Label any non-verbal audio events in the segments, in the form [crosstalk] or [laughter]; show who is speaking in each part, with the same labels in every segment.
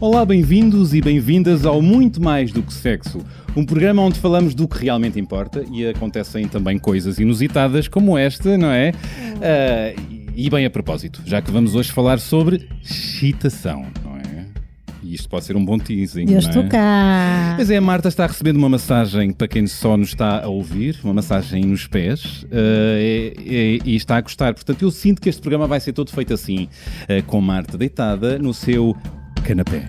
Speaker 1: Olá, bem-vindos e bem-vindas ao Muito Mais do que Sexo, um programa onde falamos do que realmente importa e acontecem também coisas inusitadas como esta, não é? Uh, e bem a propósito, já que vamos hoje falar sobre excitação, não é? E isto pode ser um bom teasing.
Speaker 2: Eu estou
Speaker 1: é?
Speaker 2: cá.
Speaker 1: Pois é, a Marta está recebendo uma massagem para quem só nos está a ouvir, uma massagem nos pés, uh, e, e, e, está a gostar. Portanto, eu sinto que este programa vai ser todo feito assim, uh, com Marta deitada no seu canapé.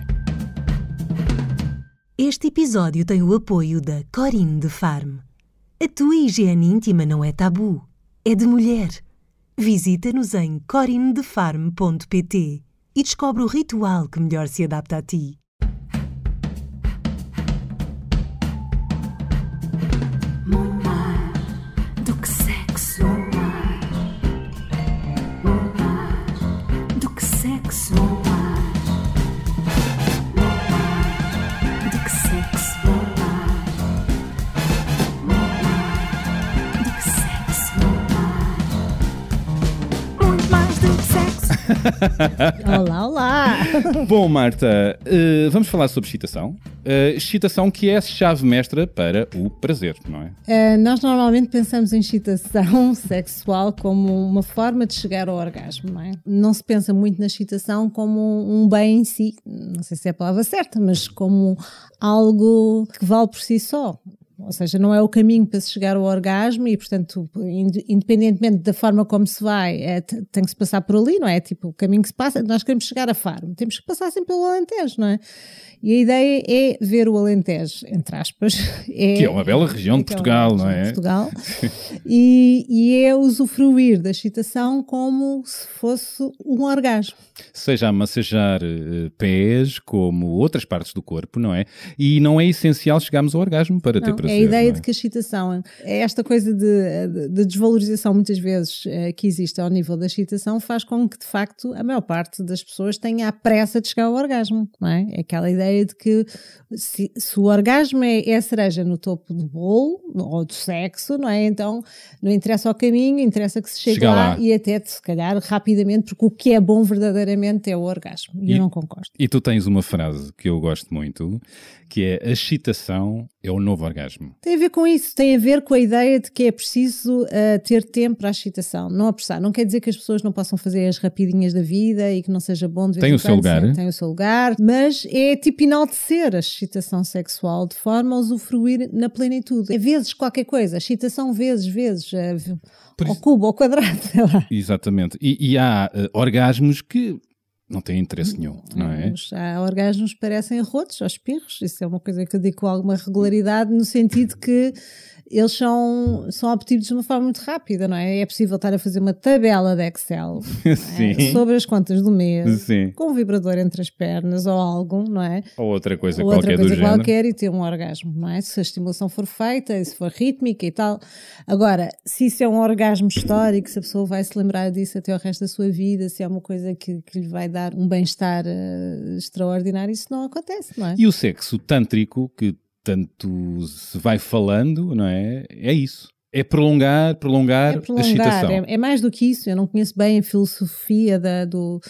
Speaker 3: Este episódio tem o apoio da Corinne de Farm. A tua higiene íntima não é tabu, é de mulher. Visita-nos em corinnedefarm.pt e descobre o ritual que melhor se adapta a ti. [laughs]
Speaker 2: Olá, olá.
Speaker 1: Bom, Marta, uh, vamos falar sobre excitação. Uh, excitação que é a chave mestra para o prazer, não é?
Speaker 2: Eh, nós normalmente pensamos em excitação [laughs] sexual como uma forma de chegar ao orgasmo, não é? Não se pensa muito na excitação como um bem em si, não sei se é a palavra certa, mas como algo que vale por si só. Ou seja, não é o caminho para se chegar ao orgasmo e, portanto, ind- independentemente da forma como se vai, é, tem que se passar por ali, não é? Tipo, o caminho que se passa, nós queremos chegar a Faro, temos que passar sempre pelo Alentejo, não é? E a ideia é ver o Alentejo, entre aspas. [laughs]
Speaker 1: Que é uma bela região de
Speaker 2: é
Speaker 1: Portugal, não
Speaker 2: região
Speaker 1: é?
Speaker 2: de Portugal. [laughs] e, e é usufruir da excitação como se fosse um orgasmo.
Speaker 1: Seja a massajar eh, pés, como outras partes do corpo, não é? E não é essencial chegarmos ao orgasmo para ter
Speaker 2: Não,
Speaker 1: prazer.
Speaker 2: É a ideia
Speaker 1: é?
Speaker 2: de que a excitação é esta coisa de, de- de desvalorização muitas vezes eh, que existe ao nível da excitação faz com que de facto a maior parte das pessoas tenha a pressa de chegar ao orgasmo, não é? É aquela ideia de que se, se o orgasmo é, é a cereja no topo do bolo ou do sexo, não é? Então não interessa o caminho, interessa que se chegue
Speaker 1: Chega
Speaker 2: lá,
Speaker 1: lá.
Speaker 2: e até se calhar rapidamente, porque o que é bom verdadeiramente é o orgasmo. E,
Speaker 1: E-
Speaker 2: eu não concordo.
Speaker 1: E tu tens uma frase que eu gosto muito, que é a excitação é o novo orgasmo.
Speaker 2: Tem a ver com isso, tem a ver com a ideia de que é preciso ah, ter tempo para a excitação, não apressar. Não quer dizer que as pessoas não possam fazer as rapidinhas da vida e que não seja bom de
Speaker 1: Tem
Speaker 2: em
Speaker 1: o seu lugar.
Speaker 2: sim, Tem o seu lugar, mas é tipo enaltecer a excitação sexual de forma a usufruir na plenitude. É vezes qualquer coisa, excitação vezes, vezes,
Speaker 1: Por
Speaker 2: ao
Speaker 1: isso-
Speaker 2: cubo, ao quadrado, [laughs] sei lá.
Speaker 1: Exatamente. E, e há eh, orgasmos que não têm interesse nenhum, não é?
Speaker 2: Há orgasmos que parecem arrotos, aos espirros. Isso é uma coisa que eu digo com alguma regularidade, no sentido que eles são, são obtidos de uma forma muito rápida, não é? É possível estar a fazer uma tabela de Excel [laughs] é? Sobre as contas do mês,
Speaker 1: Sim.
Speaker 2: com um vibrador entre as pernas ou algo, não é?
Speaker 1: Ou outra coisa
Speaker 2: Ou
Speaker 1: qualquer
Speaker 2: outra coisa
Speaker 1: do género.
Speaker 2: qualquer e ter um orgasmo, não é? Se a estimulação for feita, e se for rítmica e tal. Agora, se isso é um orgasmo histórico, se a pessoa vai se lembrar disso até o resto da sua vida, se é uma coisa que, que lhe vai dar um bem-estar eh, extraordinário, isso não acontece, não é?
Speaker 1: E o sexo tântrico, que tanto se vai falando, não é? É isso. É prolongar, prolongar,
Speaker 2: É
Speaker 1: a
Speaker 2: prolongar,
Speaker 1: excitação.
Speaker 2: é, é mais do que isso. Eu não conheço bem a filosofia da, do.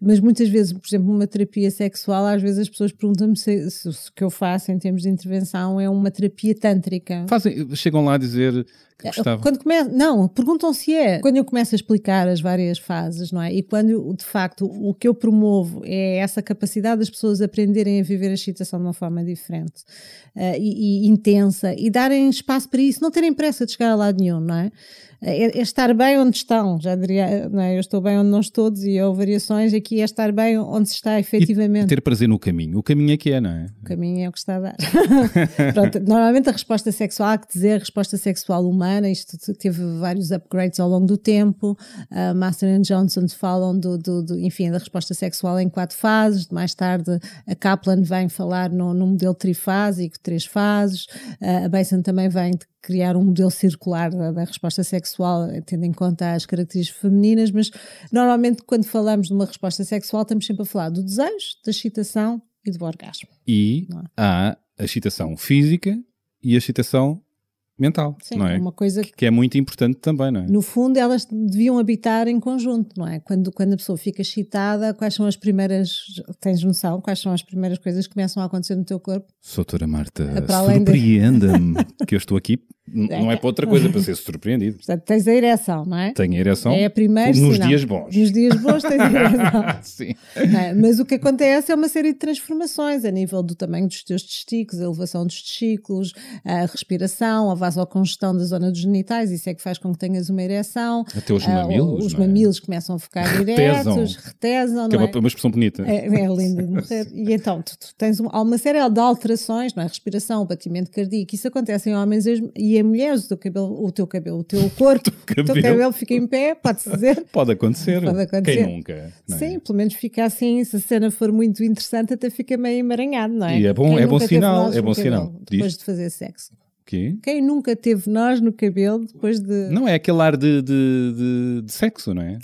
Speaker 2: Mas muitas vezes, por exemplo, numa terapia sexual, às vezes as pessoas perguntam-me se, se o que eu faço em termos de intervenção é uma terapia tântrica.
Speaker 1: Fazem, chegam lá a dizer que gostavam.
Speaker 2: Quando começa, não, perguntam se é. Quando eu começo a explicar as várias fases, não é? E quando, de facto, o que eu promovo é essa capacidade das pessoas aprenderem a viver a excitação de uma forma diferente eh, e, e intensa e darem espaço para isso, não terem pressa de chegar a lado nenhum, não é? É, é estar bem onde estão, já diria, não é? Eu estou bem onde não estou, dizia houve variações, aqui é estar bem onde se está
Speaker 1: E
Speaker 2: efetivamente.
Speaker 1: ter prazer no caminho. O caminho é que é, não é?
Speaker 2: O caminho é o que está a dar. [laughs] Pronto, normalmente a resposta sexual, há que dizer, a resposta sexual humana, isto teve vários upgrades ao longo do tempo. A Master and Johnson falam do, do, do- enfim, da resposta sexual em quatro fases. Mais tarde, a Kaplan vem falar no, no modelo trifásico, três fases. A Basin também vem de criar um modelo circular da, da resposta sexual, tendo em conta as características femininas, mas normalmente quando falamos de uma resposta sexual estamos sempre a falar do desejo, da excitação e do orgasmo.
Speaker 1: E
Speaker 2: é?
Speaker 1: há a excitação física e a excitação mental,
Speaker 2: Sim,
Speaker 1: não é?
Speaker 2: uma coisa que
Speaker 1: Que é muito importante também, não é?
Speaker 2: no fundo, elas deviam habitar em conjunto, não é? Quando, quando a pessoa fica excitada, quais são as primeiras. Tens noção? Quais são as primeiras coisas que começam a acontecer no teu corpo?
Speaker 1: Soutora Marta,
Speaker 2: É além de-
Speaker 1: surpreenda-me [laughs] que eu estou aqui, não é para outra coisa, para ser surpreendido.
Speaker 2: Portanto, tens a ereção, não é?
Speaker 1: Tenho a ereção
Speaker 2: É a primeira
Speaker 1: nos
Speaker 2: sinal.
Speaker 1: dias bons.
Speaker 2: Nos dias bons tens a ereção. [laughs]
Speaker 1: Sim.
Speaker 2: É? Mas o que acontece é uma série de transformações a nível do tamanho dos teus testículos, a elevação dos testículos, a respiração, a vasocongestão da zona dos genitais, isso é que faz com que tenhas uma ereção.
Speaker 1: Até os
Speaker 2: Ah,
Speaker 1: mamilos,
Speaker 2: os
Speaker 1: é?
Speaker 2: mamilos começam a ficar [laughs] diretos, retesam,
Speaker 1: Que é uma,
Speaker 2: é?
Speaker 1: uma expressão bonita.
Speaker 2: É, é lindo de [laughs] morrer. E então, tu, tu tens um- há uma série de alterações, não é? Respiração, batimento cardíaco, isso acontece em homens e em mulheres. O teu cabelo, o teu, cabelo, o teu [laughs] corpo, o teu
Speaker 1: cabelo.
Speaker 2: fica em pé, pode-se dizer.
Speaker 1: Pode acontecer.
Speaker 2: Pode acontecer.
Speaker 1: Quem nunca? é?
Speaker 2: Sim, pelo menos fica assim, se a cena for muito interessante, até fica meio emaranhado, não é?
Speaker 1: E é bom-
Speaker 2: Quem
Speaker 1: é bom sinal, é bom sinal.
Speaker 2: Depois
Speaker 1: Diz.
Speaker 2: de fazer sexo.
Speaker 1: Quê?
Speaker 2: Quem nunca teve nós no cabelo depois de.
Speaker 1: Não é aquele ar de, de, de, de sexo, não é?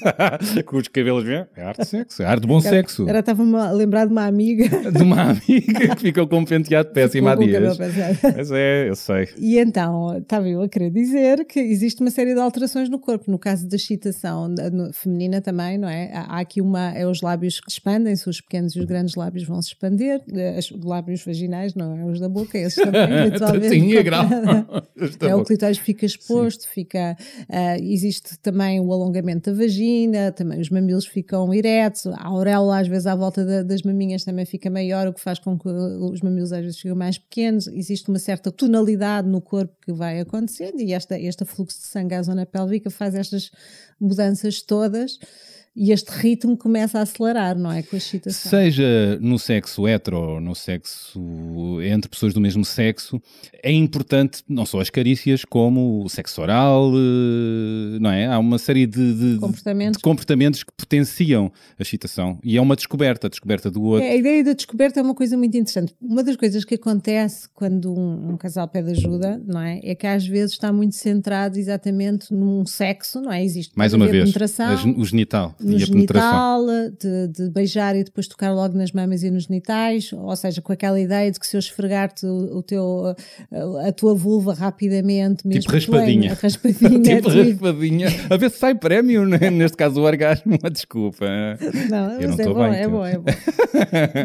Speaker 1: [laughs] Com os cabelos, é ar de sexo, é ar de bom sexo.
Speaker 2: Agora estava-me a lembrar de uma amiga. [laughs]
Speaker 1: De uma amiga que ficou com um penteado péssimo há dias. Mas é, eu sei.
Speaker 2: E então, estava eu a querer dizer que existe uma série de alterações no corpo. No caso da excitação feminina também, não é? Há há aqui uma, é os lábios que expandem-se, os pequenos e os grandes lábios vão se expandir, eh, os lábios vaginais, não é? Os da boca, esses também, [laughs] eventualmente.
Speaker 1: Tatinha grau. [laughs]
Speaker 2: É, o clitóris fica exposto, fica, ah, existe também o alongamento da vagina, também os mamilos ficam eretos, a auréola às vezes à volta da- das maminhas também fica maior, o que faz com que os mamilos às vezes ficam mais pequenos, existe uma certa tonalidade no corpo que vai acontecendo e esta, este fluxo de sangue à zona pélvica faz estas mudanças todas e este ritmo começa a acelerar, não é? Com a excitação.
Speaker 1: Seja no sexo hetero ou no sexo entre pessoas do mesmo sexo, é importante não só as carícias, como o sexo oral, eh, não é? Há uma série de, de-
Speaker 2: Comportamentos.
Speaker 1: de comportamentos que potenciam a excitação. E é uma descoberta, a descoberta do outro.
Speaker 2: É, a ideia da descoberta é uma coisa muito interessante. Uma das coisas que acontece quando um, um casal pede ajuda, não é? É que às vezes está muito centrado exatamente num sexo, não é? Existe
Speaker 1: Mais uma vez, a genital
Speaker 2: no genital, de, de beijar e depois tocar logo nas mamas e nos genitais, ou seja, com aquela ideia de que se eu esfregar-te o, o teu, a, tua vulva rapidamente, mesmo
Speaker 1: Tipo raspadinha.
Speaker 2: raspadinha, [laughs]
Speaker 1: tipo
Speaker 2: tu-
Speaker 1: raspadinha. A ver se sai prémio, né? neste caso o orgasmo. Desculpa.
Speaker 2: Não,
Speaker 1: Eu
Speaker 2: mas
Speaker 1: não
Speaker 2: é bom,
Speaker 1: bem,
Speaker 2: é bom, é bom.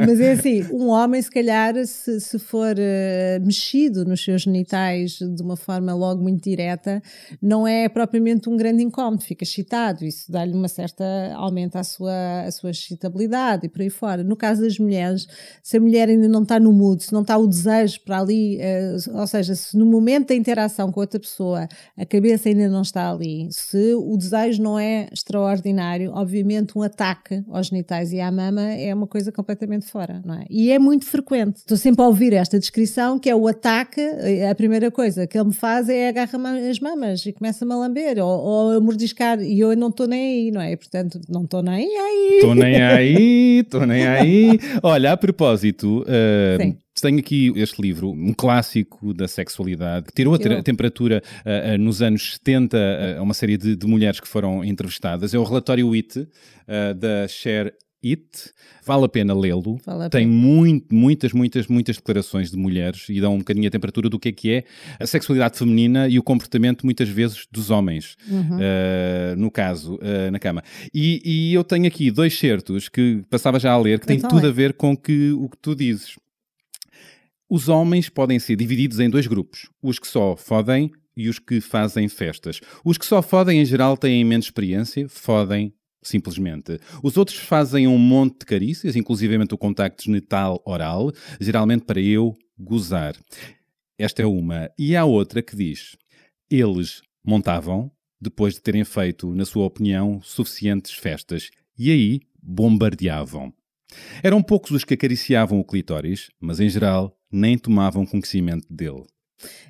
Speaker 2: mas é assim, um homem, se calhar, se, se for eh, mexido nos seus genitais de uma forma logo muito direta, não é propriamente um grande incómodo, fica excitado, isso dá-lhe uma certa, aumenta a sua, a sua excitabilidade e por aí fora. No caso das mulheres, se a mulher ainda não está no mood, se não está o desejo para ali, eh, ou seja, se no momento da interação com outra pessoa a cabeça ainda não está ali, se o desejo não é extraordinário, obviamente um ataque aos genitais e à mama é uma coisa completamente fora, não é? E é muito frequente. Estou sempre a ouvir esta descrição que é o ataque, a primeira coisa que ele me faz é agarrar as mamas e começa-me a lamber ou, ou a mordiscar e eu não estou nem aí, não é? Portanto, não estou nem aí.
Speaker 1: Estou nem aí, estou nem aí. Olha, a propósito, uh, tenho aqui este livro, um clássico da sexualidade, que tirou a, temperatura uh, uh, nos anos 70 uh, a uma série de, de mulheres que foram entrevistadas. É o relatório IT da Cher It. Vale a pena lê-lo.
Speaker 2: Vale
Speaker 1: Tem muito, muitas, muitas, muitas declarações de mulheres e dão um bocadinho a temperatura do que é que é a sexualidade feminina e o comportamento, muitas vezes, dos homens, uh, no caso, uh, na cama. E, e eu tenho aqui dois certos que passava já a ler, que têm
Speaker 2: Então
Speaker 1: tudo
Speaker 2: é.
Speaker 1: a ver com que, o que tu dizes. Os homens podem ser divididos em dois grupos: os que só fodem e os que fazem festas. Os que só fodem, em geral, têm menos experiência, fodem simplesmente. Os outros fazem um monte de carícias, inclusivamente o contacto genital oral, geralmente para eu gozar. Esta é uma. E há outra que diz: eles montavam, depois de terem feito, na sua opinião, suficientes festas, e aí bombardeavam. Eram poucos os que acariciavam o clitóris, mas em geral nem tomavam conhecimento dele.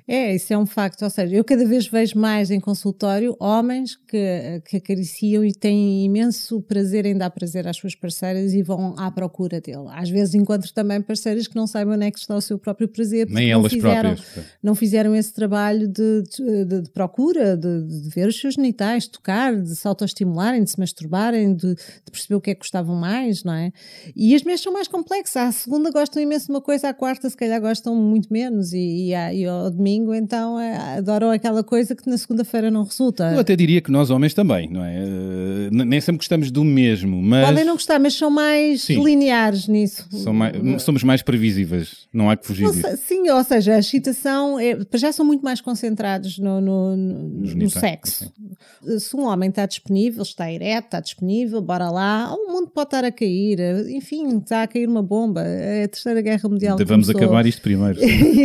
Speaker 2: É, isso é um facto. Ou seja, eu cada vez vejo mais em consultório homens que, que acariciam e têm imenso prazer em dar prazer às suas parceiras e vão à procura dele. Às vezes encontro também parceiras que não saibam onde é que está o seu próprio prazer. porque
Speaker 1: Nem
Speaker 2: não
Speaker 1: elas
Speaker 2: fizeram,
Speaker 1: próprias.
Speaker 2: Não fizeram esse trabalho de, de- de procura, de, ver os seus genitais, de tocar, de se autoestimularem, de se masturbarem, de, perceber o que é que gostavam mais, não é? E as mulheres são mais complexas. À segunda gostam imenso de uma coisa, à quarta se calhar gostam muito menos e, e, e ao, domingo, então é, adoram aquela coisa que na segunda-feira não resulta.
Speaker 1: Eu até diria que nós homens também, não é? Uh, nem sempre gostamos do mesmo, mas.
Speaker 2: Podem não gostar, mas são mais sim. lineares nisso.
Speaker 1: Mais, somos mais previsíveis, não há que fugir
Speaker 2: disso. Sim, ou seja, a excitação, é, já são muito mais concentrados no, no, no, no sexo. Sim. Se um homem está disponível, está ereto, está disponível, bora lá, o mundo pode estar a cair, enfim, está a cair uma bomba, é a Terceira Guerra Mundial.
Speaker 1: Vamos começou. acabar isto primeiro.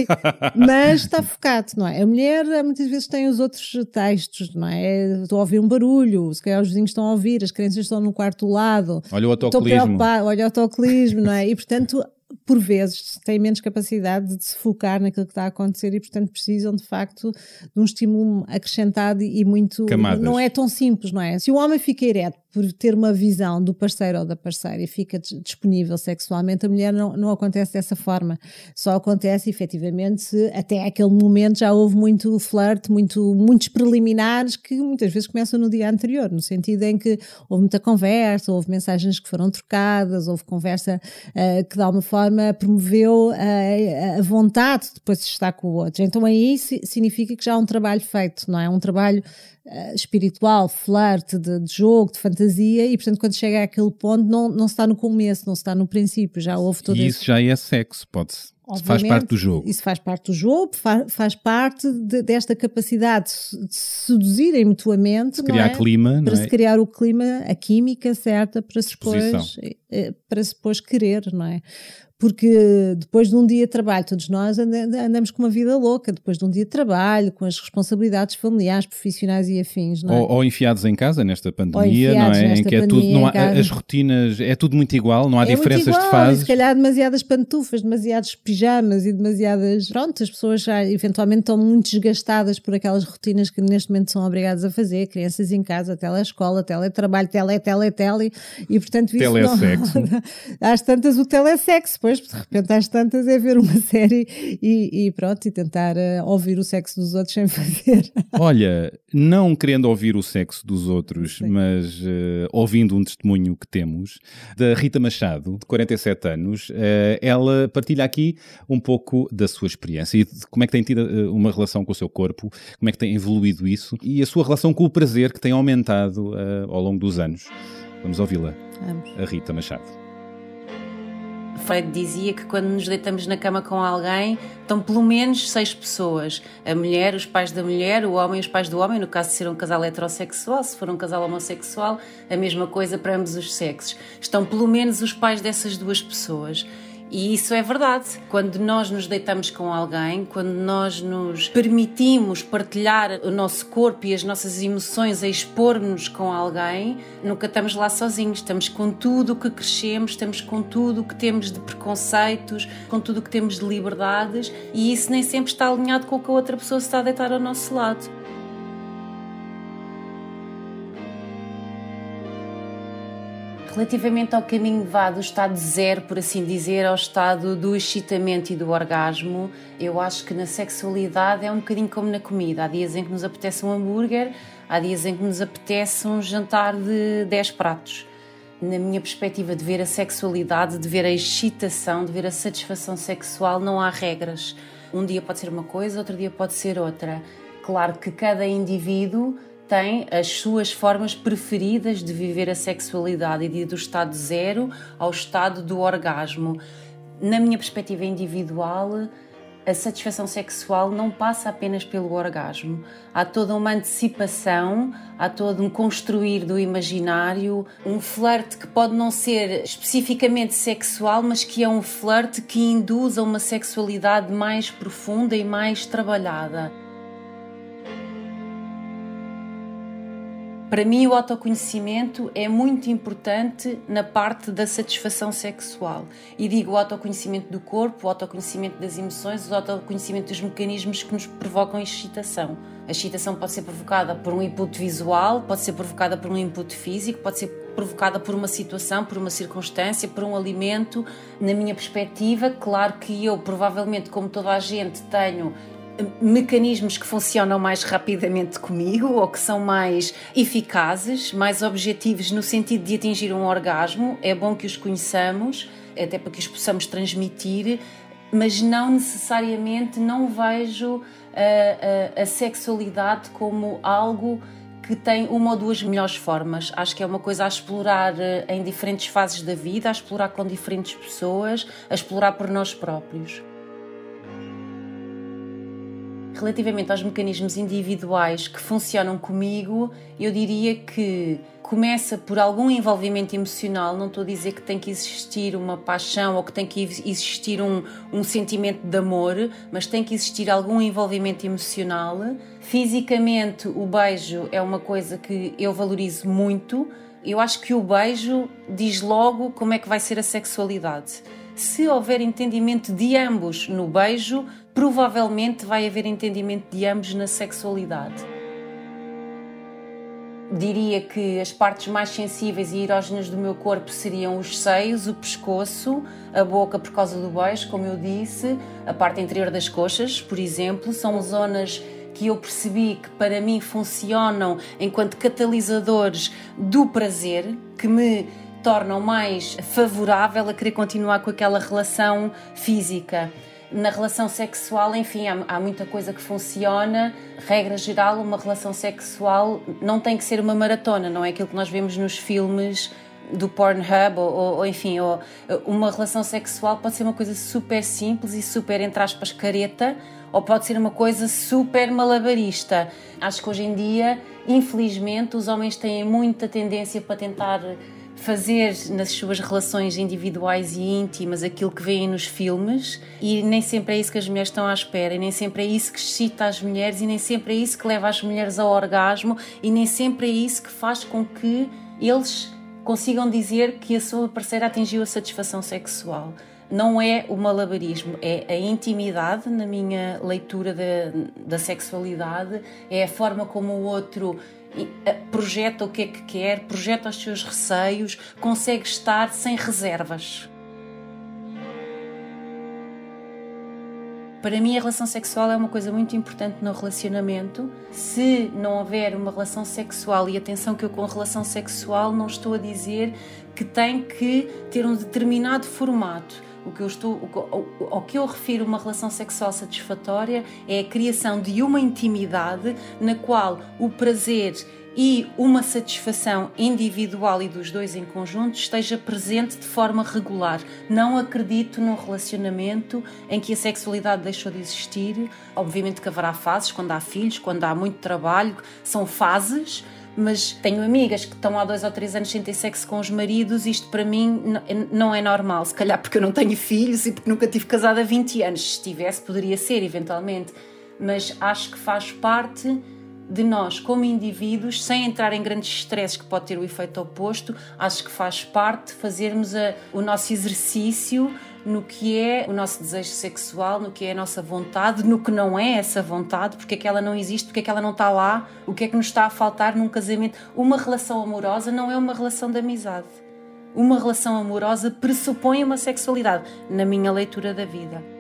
Speaker 1: [laughs]
Speaker 2: mas está focado, não é? A mulher muitas vezes tem os outros textos, não é? Estou a ouvir um barulho, se calhar os vizinhos estão a ouvir, as crianças estão no quarto do lado.
Speaker 1: Olha o autocolismo.
Speaker 2: Olha o autocolismo, não é? E portanto por vezes, têm menos capacidade de se focar naquilo que está a acontecer e, portanto, precisam de facto de um estímulo acrescentado e muito.
Speaker 1: Camadas.
Speaker 2: Não é tão simples, não é? Se o homem fica ereto por ter uma visão do parceiro ou da parceira e fica disponível sexualmente, a mulher não, não acontece dessa forma. Só acontece efetivamente se até aquele momento já houve muito flerte, muito, muitos preliminares que muitas vezes começam no dia anterior, no sentido em que houve muita conversa, houve mensagens que foram trocadas, houve conversa uh, que de alguma forma promoveu uh, a vontade de depois de estar com o outro. Então aí significa que já há um trabalho feito, não é? Um trabalho uh, espiritual, flerte, de, de, jogo, de fantasia, e portanto, quando chega àquele ponto, não, não se está no começo, não se está no princípio, já houve todo
Speaker 1: E isso esse... já é sexo, pode-se. Faz parte do jogo.
Speaker 2: Isso faz parte do jogo, faz, faz parte de, desta capacidade de se seduzirem mutuamente.
Speaker 1: De criar
Speaker 2: é?
Speaker 1: clima,
Speaker 2: Para
Speaker 1: se
Speaker 2: é? criar o clima, a química certa para se, eh, para se depois querer, não é? porque depois de um dia de trabalho, todos nós andamos com uma vida louca, depois de um dia de trabalho, com as responsabilidades familiares, profissionais e afins. Não é?
Speaker 1: ou, ou enfiados em casa nesta pandemia, não é? Em que é tudo, não há, as rotinas, é tudo muito igual, não há é diferenças igual, de fases.
Speaker 2: Se calhar demasiadas pantufas, demasiados pijamas e demasiadas. Pronto, as pessoas já eventualmente estão muito desgastadas por aquelas rotinas que neste momento são obrigadas a fazer, crianças em casa, telescola, teletrabalho, tele, tele, tele, e portanto isso
Speaker 1: telesexo.
Speaker 2: não... [laughs] Às tantas o telesexo, pois de repente às tantas é ver uma [laughs] série e, e pronto, e tentar uh, ouvir o sexo dos outros sem [laughs] fazer.
Speaker 1: Olha, não querendo ouvir o sexo dos outros, Sim. mas uh, ouvindo um testemunho que temos da Rita Machado, de 47 anos, uh, ela partilha aqui um pouco da sua experiência e de como é que tem tido uma relação com o seu corpo, como é que tem evoluído isso e a sua relação com o prazer que tem aumentado ao longo dos anos. Vamos ouvi-la, a Rita Machado.
Speaker 4: Freud dizia que quando nos deitamos na cama com alguém, estão pelo menos seis pessoas: a mulher, os pais da mulher, o homem, os pais do homem. No caso de ser um casal heterossexual, se for um casal homossexual, a mesma coisa para ambos os sexos. Estão pelo menos os pais dessas duas pessoas. E isso é verdade. Quando nós nos deitamos com alguém, quando nós nos permitimos partilhar o nosso corpo e as nossas emoções a expor-nos com alguém, nunca estamos lá sozinhos. Estamos com tudo o que crescemos, estamos com tudo o que temos de preconceitos, com tudo o que temos de liberdades, e isso nem sempre está alinhado com o que a outra pessoa está a deitar ao nosso lado. Relativamente ao caminho vá do estado zero, por assim dizer, ao estado do excitamento e do orgasmo, eu acho que na sexualidade é um bocadinho como na comida. Há dias em que nos apetece um hambúrguer, há dias em que nos apetece um jantar de 10 pratos. Na minha perspectiva de ver a sexualidade, de ver a excitação, de ver a satisfação sexual, não há regras. Um dia pode ser uma coisa, outro dia pode ser outra. Claro que cada indivíduo tem as suas formas preferidas de viver a sexualidade e de ir do estado zero ao estado do orgasmo. Na minha perspectiva individual, a satisfação sexual não passa apenas pelo orgasmo. Há toda uma antecipação, há todo um construir do imaginário, um flerte que pode não ser especificamente sexual, mas que é um flerte que induz a uma sexualidade mais profunda e mais trabalhada. Para mim, o autoconhecimento é muito importante na parte da satisfação sexual. E digo o autoconhecimento do corpo, o autoconhecimento das emoções, o autoconhecimento dos mecanismos que nos provocam excitação. A excitação pode ser provocada por um input visual, pode ser provocada por um input físico, pode ser provocada por uma situação, por uma circunstância, por um alimento. Na minha perspectiva, claro que eu, provavelmente, como toda a gente, tenho mecanismos que funcionam mais rapidamente comigo ou que são mais eficazes, mais objetivos no sentido de atingir um orgasmo. É bom que os conheçamos, até para que os possamos transmitir. mas não necessariamente não vejo a, a, a sexualidade como algo que tem uma ou duas melhores formas. Acho que é uma coisa a explorar eh, em diferentes fases da vida, a explorar com diferentes pessoas, a explorar por nós próprios. Relativamente aos mecanismos individuais que funcionam comigo, eu diria que começa por algum envolvimento emocional. Não estou a dizer que tem que existir uma paixão ou que tem que existir um, um sentimento de amor, mas tem que existir algum envolvimento emocional. Fisicamente, o beijo é uma coisa que eu valorizo muito. Eu acho que o beijo diz logo como é que vai ser a sexualidade. Se houver entendimento de ambos no beijo, provavelmente vai haver entendimento de ambos na sexualidade. Diria que as partes mais sensíveis e erógenas do meu corpo seriam os seios, o pescoço, a boca por causa do beijo, como eu disse, a parte interior das coxas, por exemplo, são zonas que eu percebi que para mim funcionam enquanto catalisadores do prazer, que me tornam mais favorável a querer continuar com aquela relação física. Na relação sexual, enfim, há, há, muita coisa que funciona. Regra geral, uma relação sexual não tem que ser uma maratona, não é aquilo que nós vemos nos filmes do Pornhub, ou, ou, enfim, ou, uma relação sexual pode ser uma coisa super simples e super, entre aspas, careta, ou pode ser uma coisa super malabarista. Acho que hoje em dia, infelizmente, os homens têm muita tendência para tentar fazer nas suas relações individuais e íntimas aquilo que veem nos filmes e nem sempre é isso que as mulheres estão à espera e nem sempre é isso que excita as mulheres e nem sempre é isso que leva as mulheres ao orgasmo e nem sempre é isso que faz com que eles consigam dizer que a sua parceira atingiu a satisfação sexual. Não é o malabarismo, é a intimidade, na minha leitura da, da sexualidade, é a forma como o outro projeta o que é que quer, projeta os seus receios, consegue estar sem reservas. Para mim, a relação sexual é uma coisa muito importante no relacionamento. Se não houver uma relação sexual, e atenção que eu com relação sexual não estou a dizer que tem que ter um determinado formato o que eu estou, ao que eu refiro uma relação sexual satisfatória é a criação de uma intimidade na qual o prazer e uma satisfação individual e dos dois em conjunto esteja presente de forma regular. Não acredito num relacionamento em que a sexualidade deixou de existir. Obviamente que haverá fases, quando há filhos, quando há muito trabalho, são fases mas tenho amigas que estão há dois ou três anos sem ter sexo com os maridos, isto para mim não é normal. Se calhar porque eu não tenho filhos e porque nunca tive casada há 20 anos. Se tivesse, poderia ser, eventualmente. Mas acho que faz parte de nós, como indivíduos, sem entrar em grandes estresses que pode ter o efeito oposto, acho que faz parte fazermos a, o nosso exercício no que é o nosso desejo sexual, no que é a nossa vontade, no que não é essa vontade, porque é que ela não existe, porque é que ela não está lá, o que é que nos está a faltar num casamento. Uma relação amorosa não é uma relação de amizade. Uma relação amorosa pressupõe uma sexualidade, na minha leitura da vida.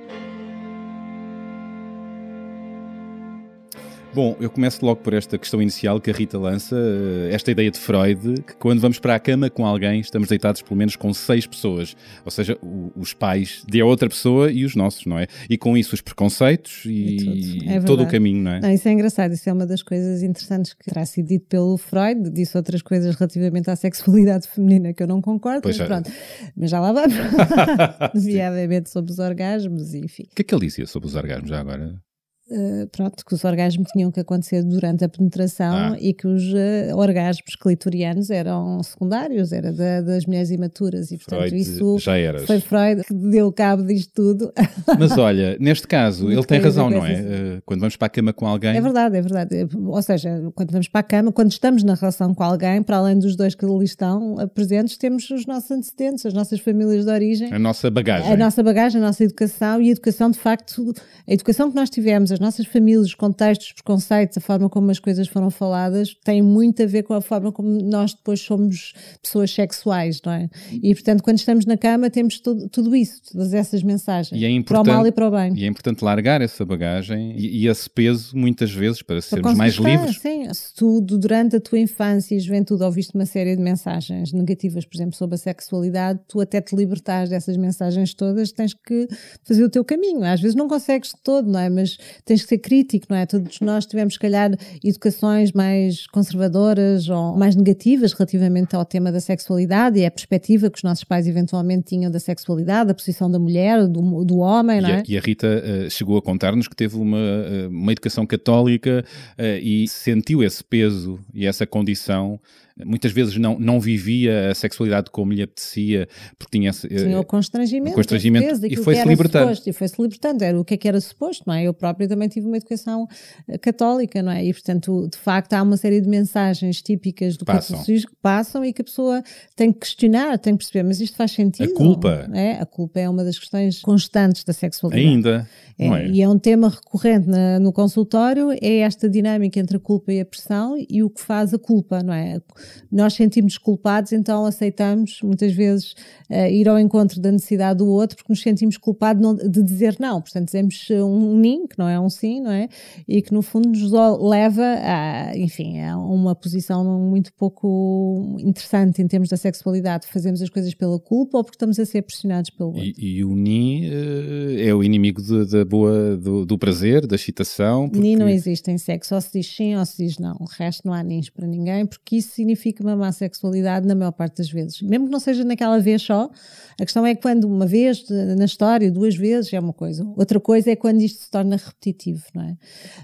Speaker 1: Bom, eu começo logo por esta questão inicial que a Rita lança, eh, esta ideia de Freud, que quando vamos para a cama com alguém, estamos deitados pelo menos com seis pessoas, ou seja, os pais de a outra pessoa e os nossos, não é? E com isso os preconceitos e, é todo o caminho, não é?
Speaker 2: Não, isso é engraçado, isso é uma das coisas interessantes que terá sido dito pelo Freud, disse outras coisas relativamente à sexualidade [laughs] feminina que eu não concordo, pois mas pronto, mas já lá vamos, [laughs] [laughs] nomeadamente sobre os orgasmos, enfim.
Speaker 1: O que é que ele dizia sobre os orgasmos já agora?
Speaker 2: Uh, pronto, que os orgasmos tinham que acontecer durante a penetração ah. e que os uh, orgasmos clitorianos eram secundários, era da, das mulheres imaturas e portanto
Speaker 1: Freud
Speaker 2: isso
Speaker 1: já era.
Speaker 2: foi Freud que deu cabo disto tudo. [laughs]
Speaker 1: Mas olha, neste caso ele tem razão, não é? Uh, quando vamos para a cama com alguém.
Speaker 2: É verdade, é verdade. Ou seja, quando vamos para a cama, quando estamos na relação com alguém, para além dos dois que ali estão presentes, temos os nossos antecedentes, as nossas famílias de origem,
Speaker 1: a nossa bagagem,
Speaker 2: a nossa bagagem, a nossa educação e a educação de facto, a educação que nós tivemos as nossas famílias, os contextos, os preconceitos, a forma como as coisas foram faladas, tem muito a ver com a forma como nós depois somos pessoas sexuais, não é? E portanto, quando estamos na cama, temos tudo, tudo isso, todas essas mensagens,
Speaker 1: é
Speaker 2: para o mal e para o bem.
Speaker 1: E é importante largar essa bagagem e, e esse peso, muitas vezes, para
Speaker 2: Para
Speaker 1: sermos mais livres.
Speaker 2: Sim, se tu durante a tua infância e juventude ouviste uma série de mensagens negativas, por exemplo, sobre a sexualidade, tu até te libertares dessas mensagens todas, tens que fazer o teu caminho. Às vezes não consegues de todo, não é? Mas tens que ser crítico, não é? Todos nós tivemos, se calhar, educações mais conservadoras ou mais negativas relativamente ao tema da sexualidade e a perspectiva que os nossos pais eventualmente tinham da sexualidade, da posição da mulher, do, do homem, não
Speaker 1: E
Speaker 2: é?
Speaker 1: a, e a Rita eh, chegou a contar-nos que teve uma, eh, uma educação católica eh, e sentiu esse peso e essa condição. Muitas vezes não, não vivia a sexualidade como lhe apetecia, porque tinha eh,
Speaker 2: Tinha o constrangimento,
Speaker 1: o constrangimento, e foi-se libertando.
Speaker 2: Suposto, e foi-se libertando, era o que é que era suposto, não é? Eu própria também tive uma educação eh, católica, não é? E portanto, de facto, há uma série de mensagens típicas do
Speaker 1: Passam.
Speaker 2: catolicismo que passam e que a pessoa tem que questionar, tem que perceber, mas isto faz sentido?
Speaker 1: A culpa.
Speaker 2: É, a culpa é uma das questões constantes da sexualidade.
Speaker 1: Ainda.
Speaker 2: É,
Speaker 1: é?
Speaker 2: E é um tema recorrente na- no consultório, é esta dinâmica entre a culpa e a pressão e o que faz a culpa, não é? Nós sentimos culpados, então aceitamos muitas vezes eh, ir ao encontro da necessidade do outro porque nos sentimos culpados de dizer não. Portanto, dizemos um nim, que não é um sim, não é? E que no fundo nos leva a, enfim, a uma posição muito pouco interessante em termos da sexualidade. Fazemos as coisas pela culpa ou porque estamos a ser pressionados pelo outro.
Speaker 1: E, e o Ni eh, é o inimigo de- da boa, do, do prazer, da excitação. porque-
Speaker 2: Ni não existe em sexo, ou se diz sim ou se diz não. O resto não há nins para ninguém, porque isso significa uma má sexualidade na maior parte das vezes. Mesmo que não seja naquela vez só, a questão é quando uma vez na história, duas vezes é uma coisa. Outra coisa é quando isto se torna repetitivo, não é?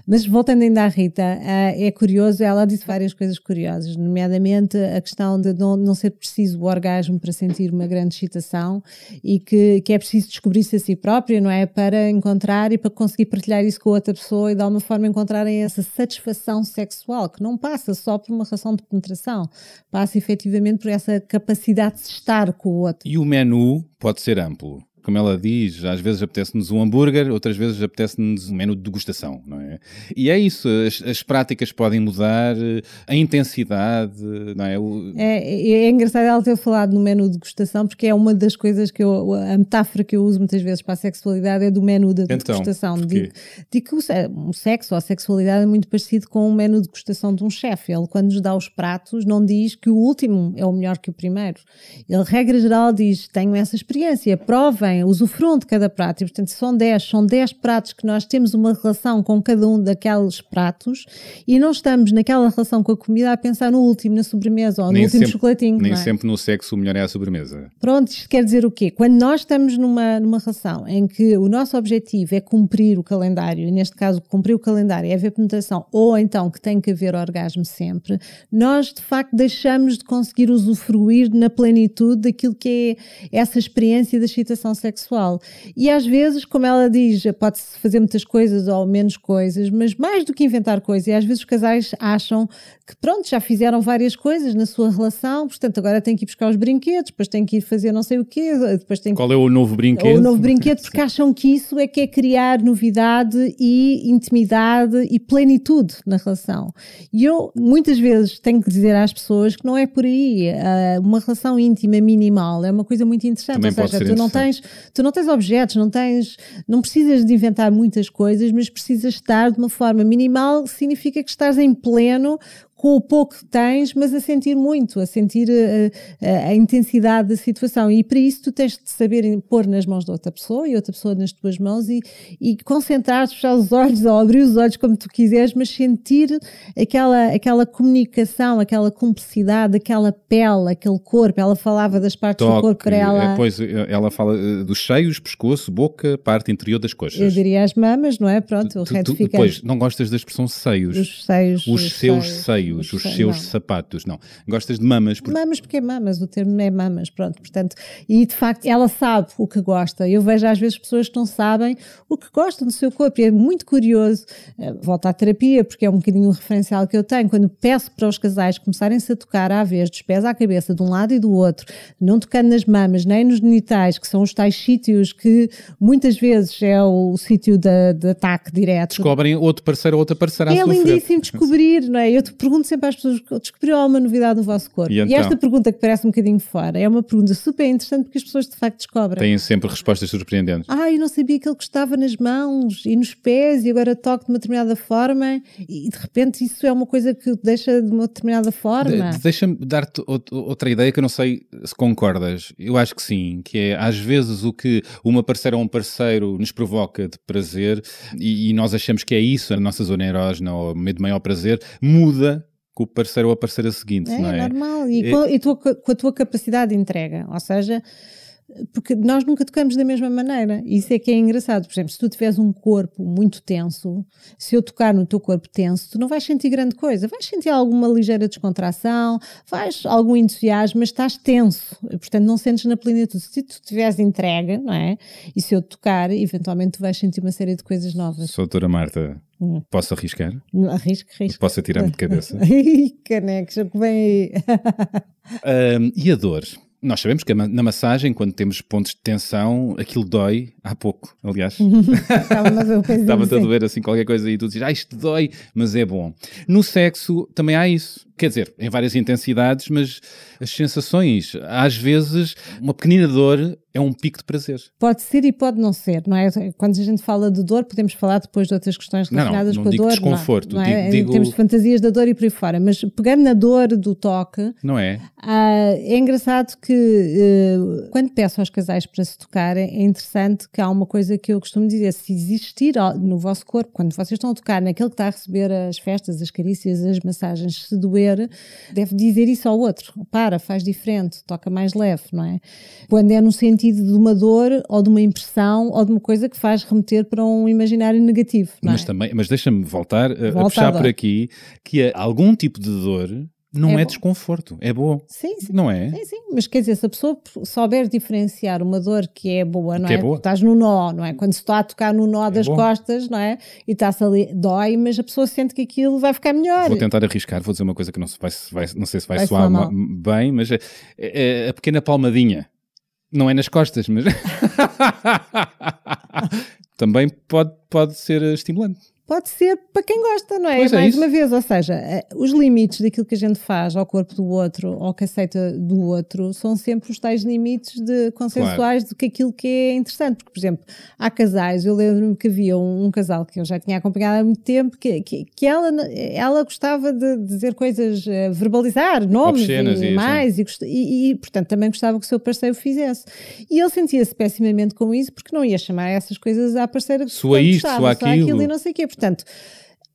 Speaker 2: Mas voltando ainda à Rita, ah, é curioso, ela disse várias coisas curiosas, nomeadamente a questão de não, não ser preciso o orgasmo para sentir uma grande excitação e que, que é preciso descobrir-se a si própria, não é? Para encontrar e para conseguir partilhar isso com outra pessoa e de alguma forma encontrarem essa satisfação sexual, que não passa só por uma relação de penetração, passa efetivamente por essa capacidade de estar com o outro.
Speaker 1: E o menu pode ser amplo. Como ela diz, às vezes apetece-nos um hambúrguer, outras vezes apetece-nos um menu de degustação, não é? E é isso, as, as práticas podem mudar, eh, a intensidade, não é? O-
Speaker 2: É, é, é engraçado ela ter falado no menu de degustação, porque é uma das coisas que eu, a metáfora que eu uso muitas vezes para a sexualidade é do menu da
Speaker 1: Então,
Speaker 2: degustação. De, de que o, se- o sexo ou a sexualidade é muito parecido com um menu de degustação de um chefe. Ele, quando nos dá os pratos, não diz que o último é o melhor que o primeiro. Ele, regra geral, diz: tenho essa experiência, provem, usufruam de cada prato. E, portanto, são 10, são 10 pratos que nós temos uma relação com cada um daqueles pratos e não estamos naquela relação com a comida a pensar no último, na sobremesa ou no
Speaker 1: Nem
Speaker 2: último
Speaker 1: sempre-
Speaker 2: chocolatinho.
Speaker 1: Nem
Speaker 2: é?
Speaker 1: sempre no sexo o melhor é a sobremesa.
Speaker 2: Pronto, isto quer dizer o quê? Quando nós estamos numa, numa relação em que o nosso objetivo é cumprir o calendário, e neste caso cumprir o calendário é haver penetração, ou então que tem que haver orgasmo sempre, nós de facto deixamos de conseguir usufruir na plenitude daquilo que é essa experiência da excitação sexual. E às vezes, como ela diz, pode-se fazer muitas coisas ou menos coisas, mas mais do que inventar coisas, e às vezes os casais acham que pronto, já fizeram várias coisas na sua relação, portanto agora tem que ir buscar os brinquedos, depois tem que ir fazer não sei o quê, depois tem que
Speaker 1: Qual é o novo brinquedo?
Speaker 2: o novo brinquedo, porque acham que isso é que é criar novidade e intimidade e plenitude na relação. E eu muitas vezes tenho que dizer às pessoas que não é por aí. Ah, uma relação íntima minimal é uma coisa muito interessante.
Speaker 1: Também
Speaker 2: Ou seja, tu não, tens, tu não tens objetos, não tens, não precisas de inventar muitas coisas, mas precisas estar de uma forma minimal, significa que estás em pleno com o pouco que tens, mas a sentir muito, a sentir eh, a, a intensidade da situação. E para isso tu tens de saber pôr nas mãos da outra pessoa e outra pessoa nas tuas mãos e, e concentrar-te, fechar os olhos ou abrir os olhos como tu quiseres, mas sentir aquela, aquela comunicação, aquela cumplicidade, aquela pele, aquele corpo. Ela falava das partes do corpo
Speaker 1: Toque,
Speaker 2: para ela.
Speaker 1: eh, Pois, eh, ela fala eh, dos seios, pescoço, boca, parte interior das coxas.
Speaker 2: Eu diria as mamas, não é? Pronto,
Speaker 1: Tu- tu- depois, não gostas da expressão seios.
Speaker 2: dos seios.
Speaker 1: Os
Speaker 2: dos
Speaker 1: seus seios. seios, os seus
Speaker 2: não.
Speaker 1: sapatos. Não. Gostas de mamas. Porque...
Speaker 2: Mamas porque é mamas, o termo é mamas, pronto, portanto, e de facto ela sabe o que gosta. Eu vejo às vezes pessoas que não sabem o que gostam do seu corpo e é muito curioso. Eh, Volto à terapia, porque é um bocadinho o referencial que eu tenho. Quando peço para os casais começarem-se a tocar à vez, dos pés à cabeça, de um lado e do outro, não tocando nas mamas nem nos genitais, que são os tais sítios que muitas vezes é o sítio de, de ataque direto.
Speaker 1: Descobrem outro parceiro ou outra parceira à
Speaker 2: É
Speaker 1: frente.
Speaker 2: lindíssimo descobrir, não é? Eu te pergunto sempre às pessoas: descobriu alguma novidade no vosso corpo?
Speaker 1: E
Speaker 2: E,
Speaker 1: então?
Speaker 2: esta pergunta que parece um bocadinho fora é uma pergunta super interessante porque as pessoas de facto descobrem.
Speaker 1: Têm sempre respostas surpreendentes.
Speaker 2: Ah, eu não sabia que ele gostava nas mãos e nos pés e agora toco de uma determinada forma e de repente isso é uma coisa que deixa de uma determinada forma.
Speaker 1: De- Deixa-me dar-te out- outra ideia que eu não sei se concordas. Eu acho que sim, que é às vezes o que uma parceira ou um parceiro nos provoca de prazer e, e nós achamos que é isso, a nossa zona erógena ou meio de maior prazer, muda com o parceiro ou a parceira seguinte,
Speaker 2: É,
Speaker 1: não é?
Speaker 2: normal. E,
Speaker 1: É-
Speaker 2: com, e tua- com a tua capacidade de entrega. Ou seja, porque nós nunca tocamos da mesma maneira. Isso é que é engraçado. Por exemplo, se tu tiveres um corpo muito tenso, se eu tocar no teu corpo tenso, tu não vais sentir grande coisa. Vais sentir alguma ligeira descontração, vais algum entusiasmo, mas estás tenso. Portanto, não sentes na plenitude. Se tu tiveres entrega, não é? E se eu tocar, eventualmente tu vais sentir uma série de coisas novas.
Speaker 1: Sou a doutora Marta,
Speaker 2: Hum.
Speaker 1: posso arriscar?
Speaker 2: Arrisco, arrisco.
Speaker 1: Posso atirar-me de cabeça? [laughs]
Speaker 2: Canecos, o que vem aí. [laughs] [laughs]
Speaker 1: Ahm, e a dor? Nós sabemos que na massagem, quando temos pontos de tensão, aquilo dói há pouco, aliás. Estava-te a doer assim qualquer coisa e tu dizes, ah, isto dói, mas é bom. No sexo também há isso. Quer dizer, em várias intensidades, mas as sensações, às vezes, uma pequenina dor é um pico de prazer.
Speaker 2: Pode ser e pode não ser, não é? Quando a gente fala de dor, podemos falar depois de outras questões
Speaker 1: Não, não,
Speaker 2: relacionadas
Speaker 1: não
Speaker 2: com a
Speaker 1: digo
Speaker 2: dor.
Speaker 1: desconforto,
Speaker 2: não, é?
Speaker 1: digo- digo-
Speaker 2: Em termos de fantasias da dor e por aí fora. Mas pegando na dor do toque,
Speaker 1: Não é?
Speaker 2: ah, é engraçado que eh, quando peço aos casais para se tocarem, é interessante que há uma coisa que eu costumo dizer: se existir no vosso corpo, quando vocês estão a tocar naquele que está a receber as festas, as carícias, as massagens, se doer, deve dizer isso ao outro: para, faz diferente, toca mais leve, não é? Quando é no sentido de uma dor ou de uma impressão ou de uma coisa que faz remeter para um imaginário negativo, não
Speaker 1: Mas
Speaker 2: é?
Speaker 1: também, mas deixa-me voltar a- a,
Speaker 2: Volta à
Speaker 1: puxar por aqui que é algum tipo de dor não
Speaker 2: É
Speaker 1: é, desconforto, é bom.
Speaker 2: Sim, sim.
Speaker 1: Não é?
Speaker 2: Sim, sim, mas quer dizer, se a pessoa souber diferenciar uma dor que é boa, não
Speaker 1: Que
Speaker 2: é?
Speaker 1: é boa.
Speaker 2: Estás no nó, não é? Quando se está a tocar no nó das
Speaker 1: bom.
Speaker 2: costas, não é? E está-se ali, dói, mas a pessoa sente que aquilo vai ficar melhor.
Speaker 1: Vou tentar arriscar, vou dizer uma coisa que não, se vai, vai- não sei se vai,
Speaker 2: Vai
Speaker 1: soar
Speaker 2: soar
Speaker 1: ma-
Speaker 2: mal.
Speaker 1: bem, mas é, é- é a pequena palmadinha. Não é nas costas, mas [laughs] [laughs] também pode, pode ser estimulante.
Speaker 2: Pode ser para quem gosta, não é?
Speaker 1: Pois é
Speaker 2: Mais
Speaker 1: isso.
Speaker 2: uma vez, ou seja, eh, os limites daquilo que a gente faz ao corpo do outro ou que aceita do outro são sempre os tais limites de consensuais do que aquilo que é interessante. Porque, por exemplo, há casais, eu lembro-me que havia um, um casal que eu já tinha acompanhado há muito tempo, que, que, que ela, ela gostava de dizer coisas, eh, verbalizar nomes
Speaker 1: Obscenas
Speaker 2: e, mais, e, gost- e, e, portanto também gostava que o seu parceiro fizesse. E ele sentia-se pessimamente com isso porque não ia chamar essas coisas à parceira que tanto
Speaker 1: isto,
Speaker 2: gostava,
Speaker 1: soa
Speaker 2: soa
Speaker 1: aquilo.
Speaker 2: e não sei o quê. Portanto, Portanto,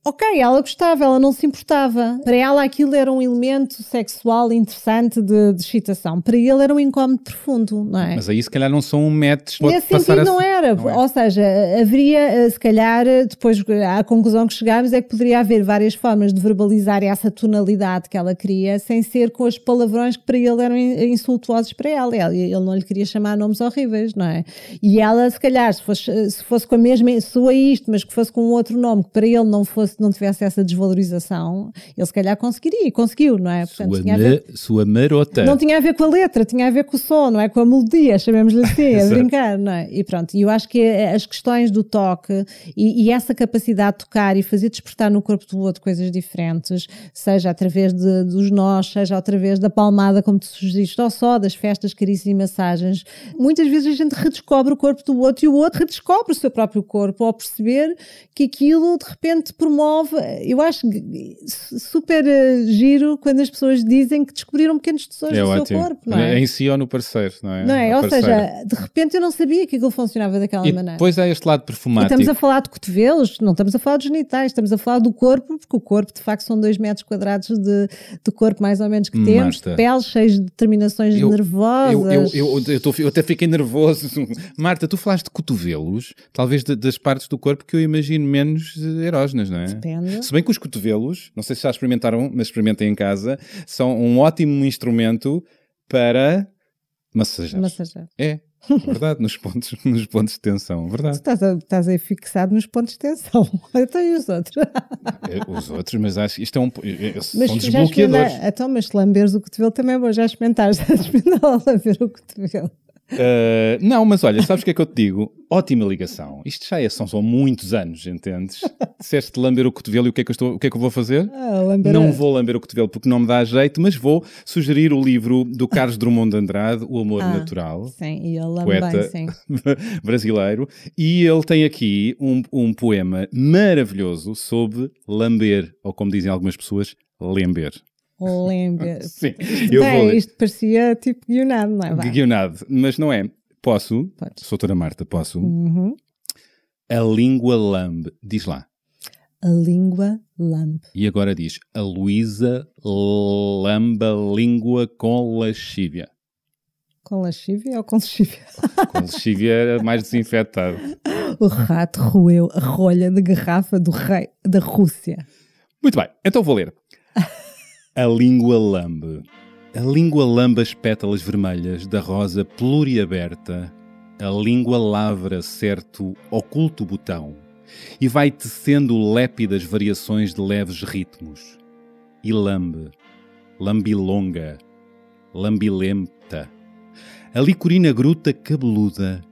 Speaker 2: ok, ela gostava, ela não se importava. Para ela aquilo era um elemento sexual interessante de, de excitação. Para ele era um incómodo profundo, não é?
Speaker 1: Mas aí se calhar não são métodos pode
Speaker 2: Nesse
Speaker 1: passar
Speaker 2: sentido não era,
Speaker 1: não é.
Speaker 2: ou seja, haveria, eh, se calhar, eh, depois a conclusão que chegámos é que poderia haver várias formas de verbalizar essa tonalidade que ela queria, sem ser com os palavrões que para ele eram in- insultuosos para ela. Ele, não lhe queria chamar nomes horríveis, não é? E ela, se calhar, se fosse, se fosse com a mesma, soa isto, mas que fosse com um outro nome, que para ele não fosse, não tivesse essa desvalorização, ele se calhar conseguiria, e conseguiu, não é? Portanto,
Speaker 1: Sua,
Speaker 2: tinha ver
Speaker 1: sua marota.
Speaker 2: não tinha a ver com a letra, tinha a ver com o som, não é? Com a melodia, chamemos-lhe assim, a [laughs] brincar, não é? E pronto, e eu acho que eh, as questões do toque e, e essa capacidade de tocar e fazer despertar no corpo do outro coisas diferentes, seja através de- dos nós, seja através da palmada, como tu sugeriste, ou só das festas, carícias e massagens, muitas vezes a gente redescobre o corpo do outro e o outro redescobre o seu próprio corpo ao perceber que aquilo de repente promove. Eu acho super eh, giro quando as pessoas dizem que descobriram pequenos tesouros
Speaker 1: É
Speaker 2: do
Speaker 1: ótimo.
Speaker 2: seu corpo, não é?
Speaker 1: Em si ou no parceiro, não é?
Speaker 2: Não é? Ou seja, de repente eu não sabia que aquilo funcionava daquela
Speaker 1: E
Speaker 2: maneira.
Speaker 1: depois há este lado
Speaker 2: E
Speaker 1: perfumático.
Speaker 2: estamos a falar de cotovelos, não estamos a falar dos genitais, estamos a falar do corpo, porque o corpo de facto são dois metros quadrados de, de corpo mais ou menos que temos,
Speaker 1: Marta.
Speaker 2: de pele, cheios de determinações
Speaker 1: Eu-
Speaker 2: nervosas.
Speaker 1: Eu, eu, eu, eu, tô- eu até fiquei nervoso. [laughs] Marta, tu falaste de cotovelos, talvez de- das partes do corpo que eu imagino menos eh, erógenas, não é?
Speaker 2: Depende.
Speaker 1: Se bem que os cotovelos, não sei se já experimentaram, mas experimentem em casa, são um ótimo instrumento para massajar.
Speaker 2: Massajar.
Speaker 1: É, verdade, nos pontos, [laughs] nos pontos de tensão,
Speaker 2: Tu
Speaker 1: verdade.
Speaker 2: estás, a- estás aí fixado nos pontos de tensão. [laughs] Então e os outros? [laughs]
Speaker 1: É, Os outros, mas acho que isto é um, é- é-
Speaker 2: Mas
Speaker 1: são
Speaker 2: já
Speaker 1: desbloqueadores.
Speaker 2: Então, mas se lamberes o cotovelo também é bom. Já experimentaste a experimentar lamber o cotovelo.
Speaker 1: Uh, não, mas olha, sabes o que é que eu te digo? Ótima ligação. Isto já é, são só muitos anos, entendes? Disseste lamber o cotovelo e o que é que eu, estou, o que é que eu vou fazer?
Speaker 2: Ah,
Speaker 1: Não vou lamber o cotovelo porque não me dá jeito, mas vou sugerir o livro do Carlos Drummond de Andrade, O Amor
Speaker 2: Ah,
Speaker 1: Natural,
Speaker 2: Sim, e ele
Speaker 1: poeta
Speaker 2: bem, sim. [laughs]
Speaker 1: brasileiro, e ele tem aqui um, um poema maravilhoso sobre lamber, ou como dizem algumas pessoas, lember.
Speaker 2: Lamber. [laughs]
Speaker 1: Sim, eu
Speaker 2: Bem,
Speaker 1: vou
Speaker 2: isto parecia tipo guionado, não é? Vá.
Speaker 1: Guionado, mas não é. Posso?
Speaker 2: Podes.
Speaker 1: Doutora Marta, posso?
Speaker 2: Uhum.
Speaker 1: A língua lambe. Diz lá.
Speaker 2: A língua lambe.
Speaker 1: E agora diz: A Luísa lamba a língua com lascívia.
Speaker 2: Com lascívia ou com lexívia? [laughs]
Speaker 1: Com lascívia era mais desinfetado.
Speaker 2: O rato roeu a rolha de garrafa do rei da Rússia.
Speaker 1: Muito bem, então vou ler. A língua lambe. A língua lambe as pétalas vermelhas da rosa pluriaberta. A língua lavra certo oculto botão e vai tecendo lépidas variações de leves ritmos. E lambe, lambilonga, lambilempta. A licorina gruta cabeluda.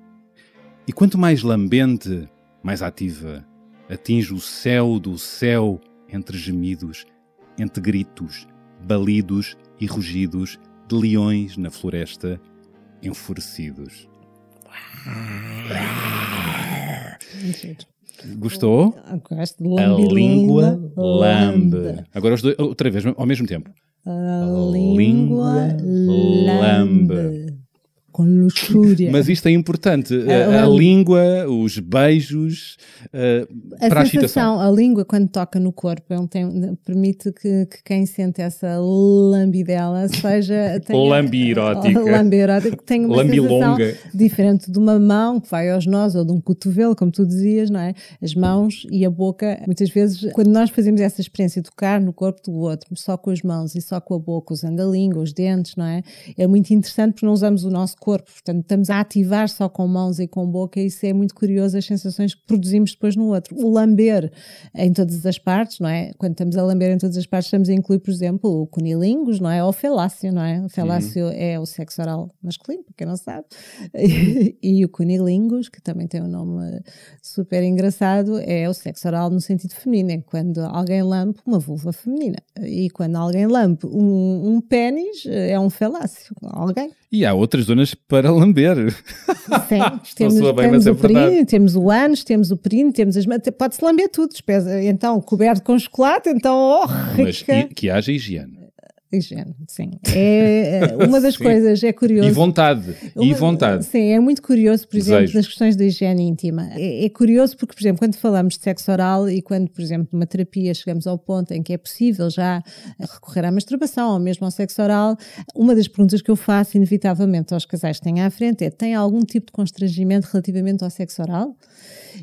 Speaker 1: E quanto mais lambente, mais ativa, atinge o céu do céu entre gemidos, entre gritos, balidos e rugidos de leões na floresta enfurecidos. Gostou? A língua lambe. Agora os dois, outra vez, ao mesmo tempo.
Speaker 2: A
Speaker 1: língua
Speaker 2: língua
Speaker 1: lambe.
Speaker 2: Com luxúria.
Speaker 1: Mas isto é importante.
Speaker 2: A-
Speaker 1: A, a
Speaker 2: a-
Speaker 1: língua, os beijos, eh,
Speaker 2: a
Speaker 1: para a excitação.
Speaker 2: a língua, quando toca no corpo, ele tem- permite que, que quem sente essa lambidela seja. [laughs]
Speaker 1: Lambirótica.
Speaker 2: Lambirótica, [laughs] que tenha uma
Speaker 1: Lambilonga.
Speaker 2: sensação diferente de uma mão que vai aos nós ou de um cotovelo, como tu dizias, não é? As mãos e a boca, muitas vezes, quando nós fazemos essa experiência de tocar no corpo do outro, só com as mãos e só com a boca, usando a língua, os dentes, não é? É muito interessante porque não usamos o nosso corpo, portanto, estamos a ativar só com mãos e com boca, e isso é muito curioso, as sensações que produzimos depois no outro. O lamber em todas as partes, não é? Quando estamos a lamber em todas as partes, estamos a incluir, por exemplo, o cunilingus, não é? Ou o felácio, não é? O felácio é o sexo oral masculino, para quem não sabe. E, [laughs] e o cunilingus, que também tem um nome super engraçado, é o sexo oral no sentido feminino, é quando alguém lambe uma vulva feminina. E quando alguém lambe um, um pênis, é um felácio. Alguém.
Speaker 1: E há outras zonas para lamber.
Speaker 2: Sim, [laughs] temos,
Speaker 1: bem,
Speaker 2: temos
Speaker 1: mas é
Speaker 2: o
Speaker 1: verdade.
Speaker 2: temos o ânus, temos o períneo, temos as mãos, pode-se lamber tudo, então coberto com chocolate, então, oh,
Speaker 1: Mas
Speaker 2: rica.
Speaker 1: e- que haja higiene.
Speaker 2: Higiene, sim. É, é, uma das [laughs] coisas é curioso.
Speaker 1: E vontade. E
Speaker 2: Uma-
Speaker 1: vontade.
Speaker 2: Sim, é muito curioso, por exemplo,
Speaker 1: Desejo.
Speaker 2: das questões da higiene íntima. É, é curioso porque, por exemplo, quando falamos de sexo oral e quando, por exemplo, numa terapia chegamos ao ponto em que é possível já recorrer à masturbação ou mesmo ao sexo oral, uma das perguntas que eu faço, inevitavelmente, aos casais que têm à frente é: tem algum tipo de constrangimento relativamente ao sexo oral?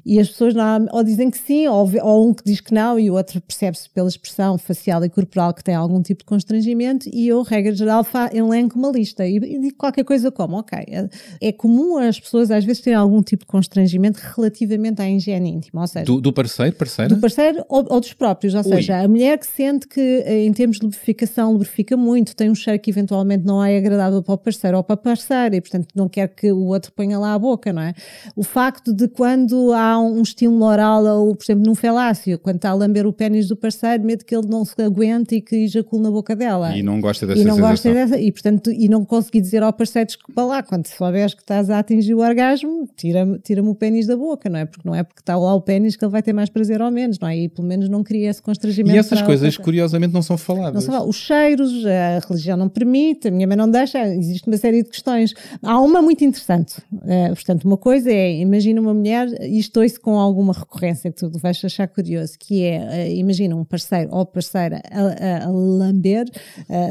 Speaker 2: E as pessoas não, ou dizem que sim, ou, ou um que diz que não, e o outro percebe-se pela expressão facial e corporal que tem algum tipo de constrangimento, e eu, regra geral, fa- elenco uma lista e, e digo qualquer coisa como, ok, é, é comum as pessoas às vezes terem algum tipo de constrangimento relativamente à higiene íntima, ou seja,
Speaker 1: Do, do parceiro, parceira?
Speaker 2: do parceiro ou, ou dos próprios, ou
Speaker 1: Ui.
Speaker 2: seja, a mulher que sente que eh, em termos de lubrificação lubrifica muito, tem um cheiro que eventualmente não é agradável para o parceiro ou para a parceira e portanto não quer que o outro ponha lá a boca, não é? O facto de quando há um estímulo oral ou, por exemplo, num felácio, quando está a lamber o pênis do parceiro, medo que ele não se aguente e que ejacule na boca dela.
Speaker 1: E não gosta dessa
Speaker 2: E não gosta
Speaker 1: sensação.
Speaker 2: dessa, e portanto, e não consegui dizer ao parceiro, desculpa lá, quando souberes que estás a atingir o orgasmo, tira-me tira o pênis da boca, não é? Porque não é porque está lá o pênis que ele vai ter mais prazer ou menos, não é? E pelo menos não cria esse constrangimento.
Speaker 1: E essas coisas, curiosamente, não são
Speaker 2: não
Speaker 1: faladas.
Speaker 2: sei lá, os cheiros, a religião não permite, a minha mãe não deixa, existe uma série de questões. Há uma muito interessante. eh, portanto, uma coisa é, imagina uma mulher, e estou isso com alguma recorrência que tu vais achar curioso, que é, eh, imagina um parceiro ou parceira a, a- a lamber,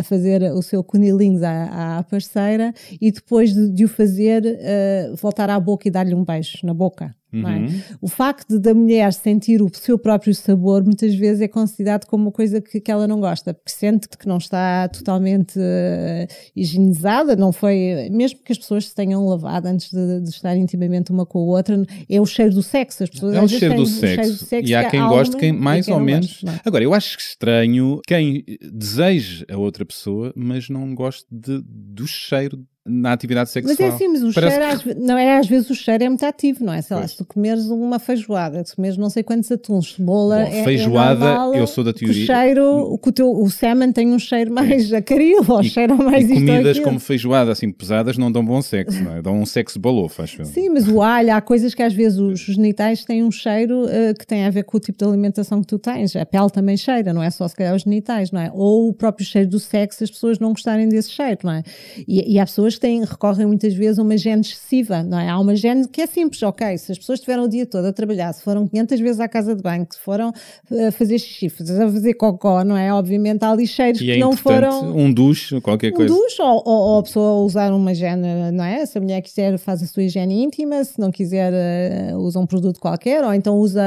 Speaker 2: a fazer o seu cunilingus à, à parceira e depois de, de o fazer, eh, voltar à boca e dar-lhe um beijo na boca. Uhum. É? O facto da mulher sentir o seu próprio sabor muitas vezes é considerado como uma coisa que, que ela não gosta, porque sente que não está totalmente uh, higienizada, não foi, mesmo que as pessoas se tenham lavado antes de, de, estar intimamente uma com a outra, é o cheiro do sexo. As pessoas
Speaker 1: é o cheiro do, sexo. cheiro do, sexo. E há quem goste, quem mais quem ou menos. Goste, Agora, eu acho estranho quem deseja a outra pessoa, mas não goste de, do cheiro na atividade sexual.
Speaker 2: Mas é assim, mas o Parece cheiro, que... não é, às vezes o cheiro é muito ativo, não é? Sei lá, se tu comeres uma feijoada, se comeres não sei quantos atuns, cebola, Bom, é, é
Speaker 1: feijoada,
Speaker 2: é normal,
Speaker 1: eu sou da teoria.
Speaker 2: O cheiro, que o, teu, o salmon tem um cheiro mais acaril, ou cheiro mais
Speaker 1: e comidas como feijoada, assim, pesadas, não dão bom sexo, não é? Dão um sexo balofo, acho
Speaker 2: Sim, mas o alho, há coisas que às vezes os genitais têm um cheiro uh, que tem a ver com o tipo de alimentação que tu tens. A pele também cheira, não é só se calhar os genitais, não é? Ou o próprio cheiro do sexo, as pessoas não gostarem desse cheiro, não é? E, e há pessoas que têm, recorrem muitas vezes uma gene excessiva, não é? Há uma gene que é simples, ok, se as pessoas estiveram o dia todo a trabalhar, se foram 500 vezes à casa de banho, se foram a eh, fazer xixi, a fazer cocó, não é? Obviamente há lixeiros
Speaker 1: e
Speaker 2: que
Speaker 1: é
Speaker 2: não foram...
Speaker 1: um duche, qualquer
Speaker 2: um
Speaker 1: coisa.
Speaker 2: Um duche, ou, ou, ou, a pessoa usar uma gene, não é? Se a mulher quiser faz a sua higiene íntima, se não quiser uh, usa um produto qualquer, ou então usa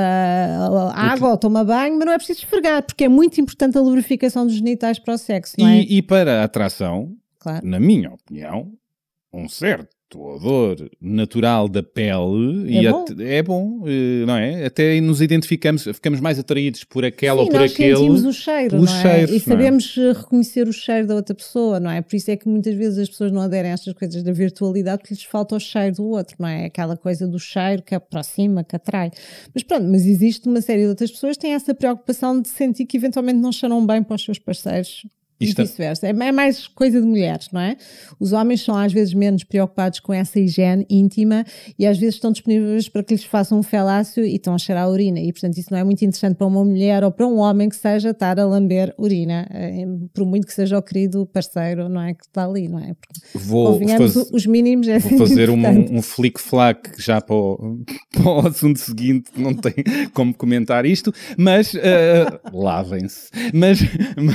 Speaker 2: água ou toma banho, mas não é preciso esfregar, porque é muito importante a lubrificação dos genitais para o sexo, não é?
Speaker 1: E, e para a atração, claro. na minha opinião, um certo odor natural da pele
Speaker 2: é
Speaker 1: e
Speaker 2: bom,
Speaker 1: é bom eh, não é? Até nos identificamos, ficamos mais atraídos por aquela
Speaker 2: Sim,
Speaker 1: ou por
Speaker 2: nós
Speaker 1: aquele.
Speaker 2: sentimos o cheiro, não é? Cheiros, e é? sabemos é? reconhecer o cheiro da outra pessoa, não é? Por isso é que muitas vezes as pessoas não aderem a estas coisas da virtualidade porque lhes falta o cheiro do outro, não é? Aquela coisa do cheiro que aproxima, que atrai. Mas pronto, mas existe uma série de outras pessoas que têm essa preocupação de sentir que eventualmente não cheiram bem para os seus parceiros isto... E vice-versa. É mais coisa de mulheres, não é? Os homens são às vezes menos preocupados com essa higiene íntima e às vezes estão disponíveis para que lhes façam um felácio e estão a cheirar a urina. E portanto isso não é muito interessante para uma mulher ou para um homem que seja estar a lamber urina, eh, por muito que seja o querido parceiro, não é? Que está ali, não é? Porque,
Speaker 1: vou
Speaker 2: faz... os mínimos é
Speaker 1: Vou fazer um, um flick-flack já para o, [laughs] para o assunto seguinte, não tem como comentar isto, mas uh, [laughs] lavem-se. Mas,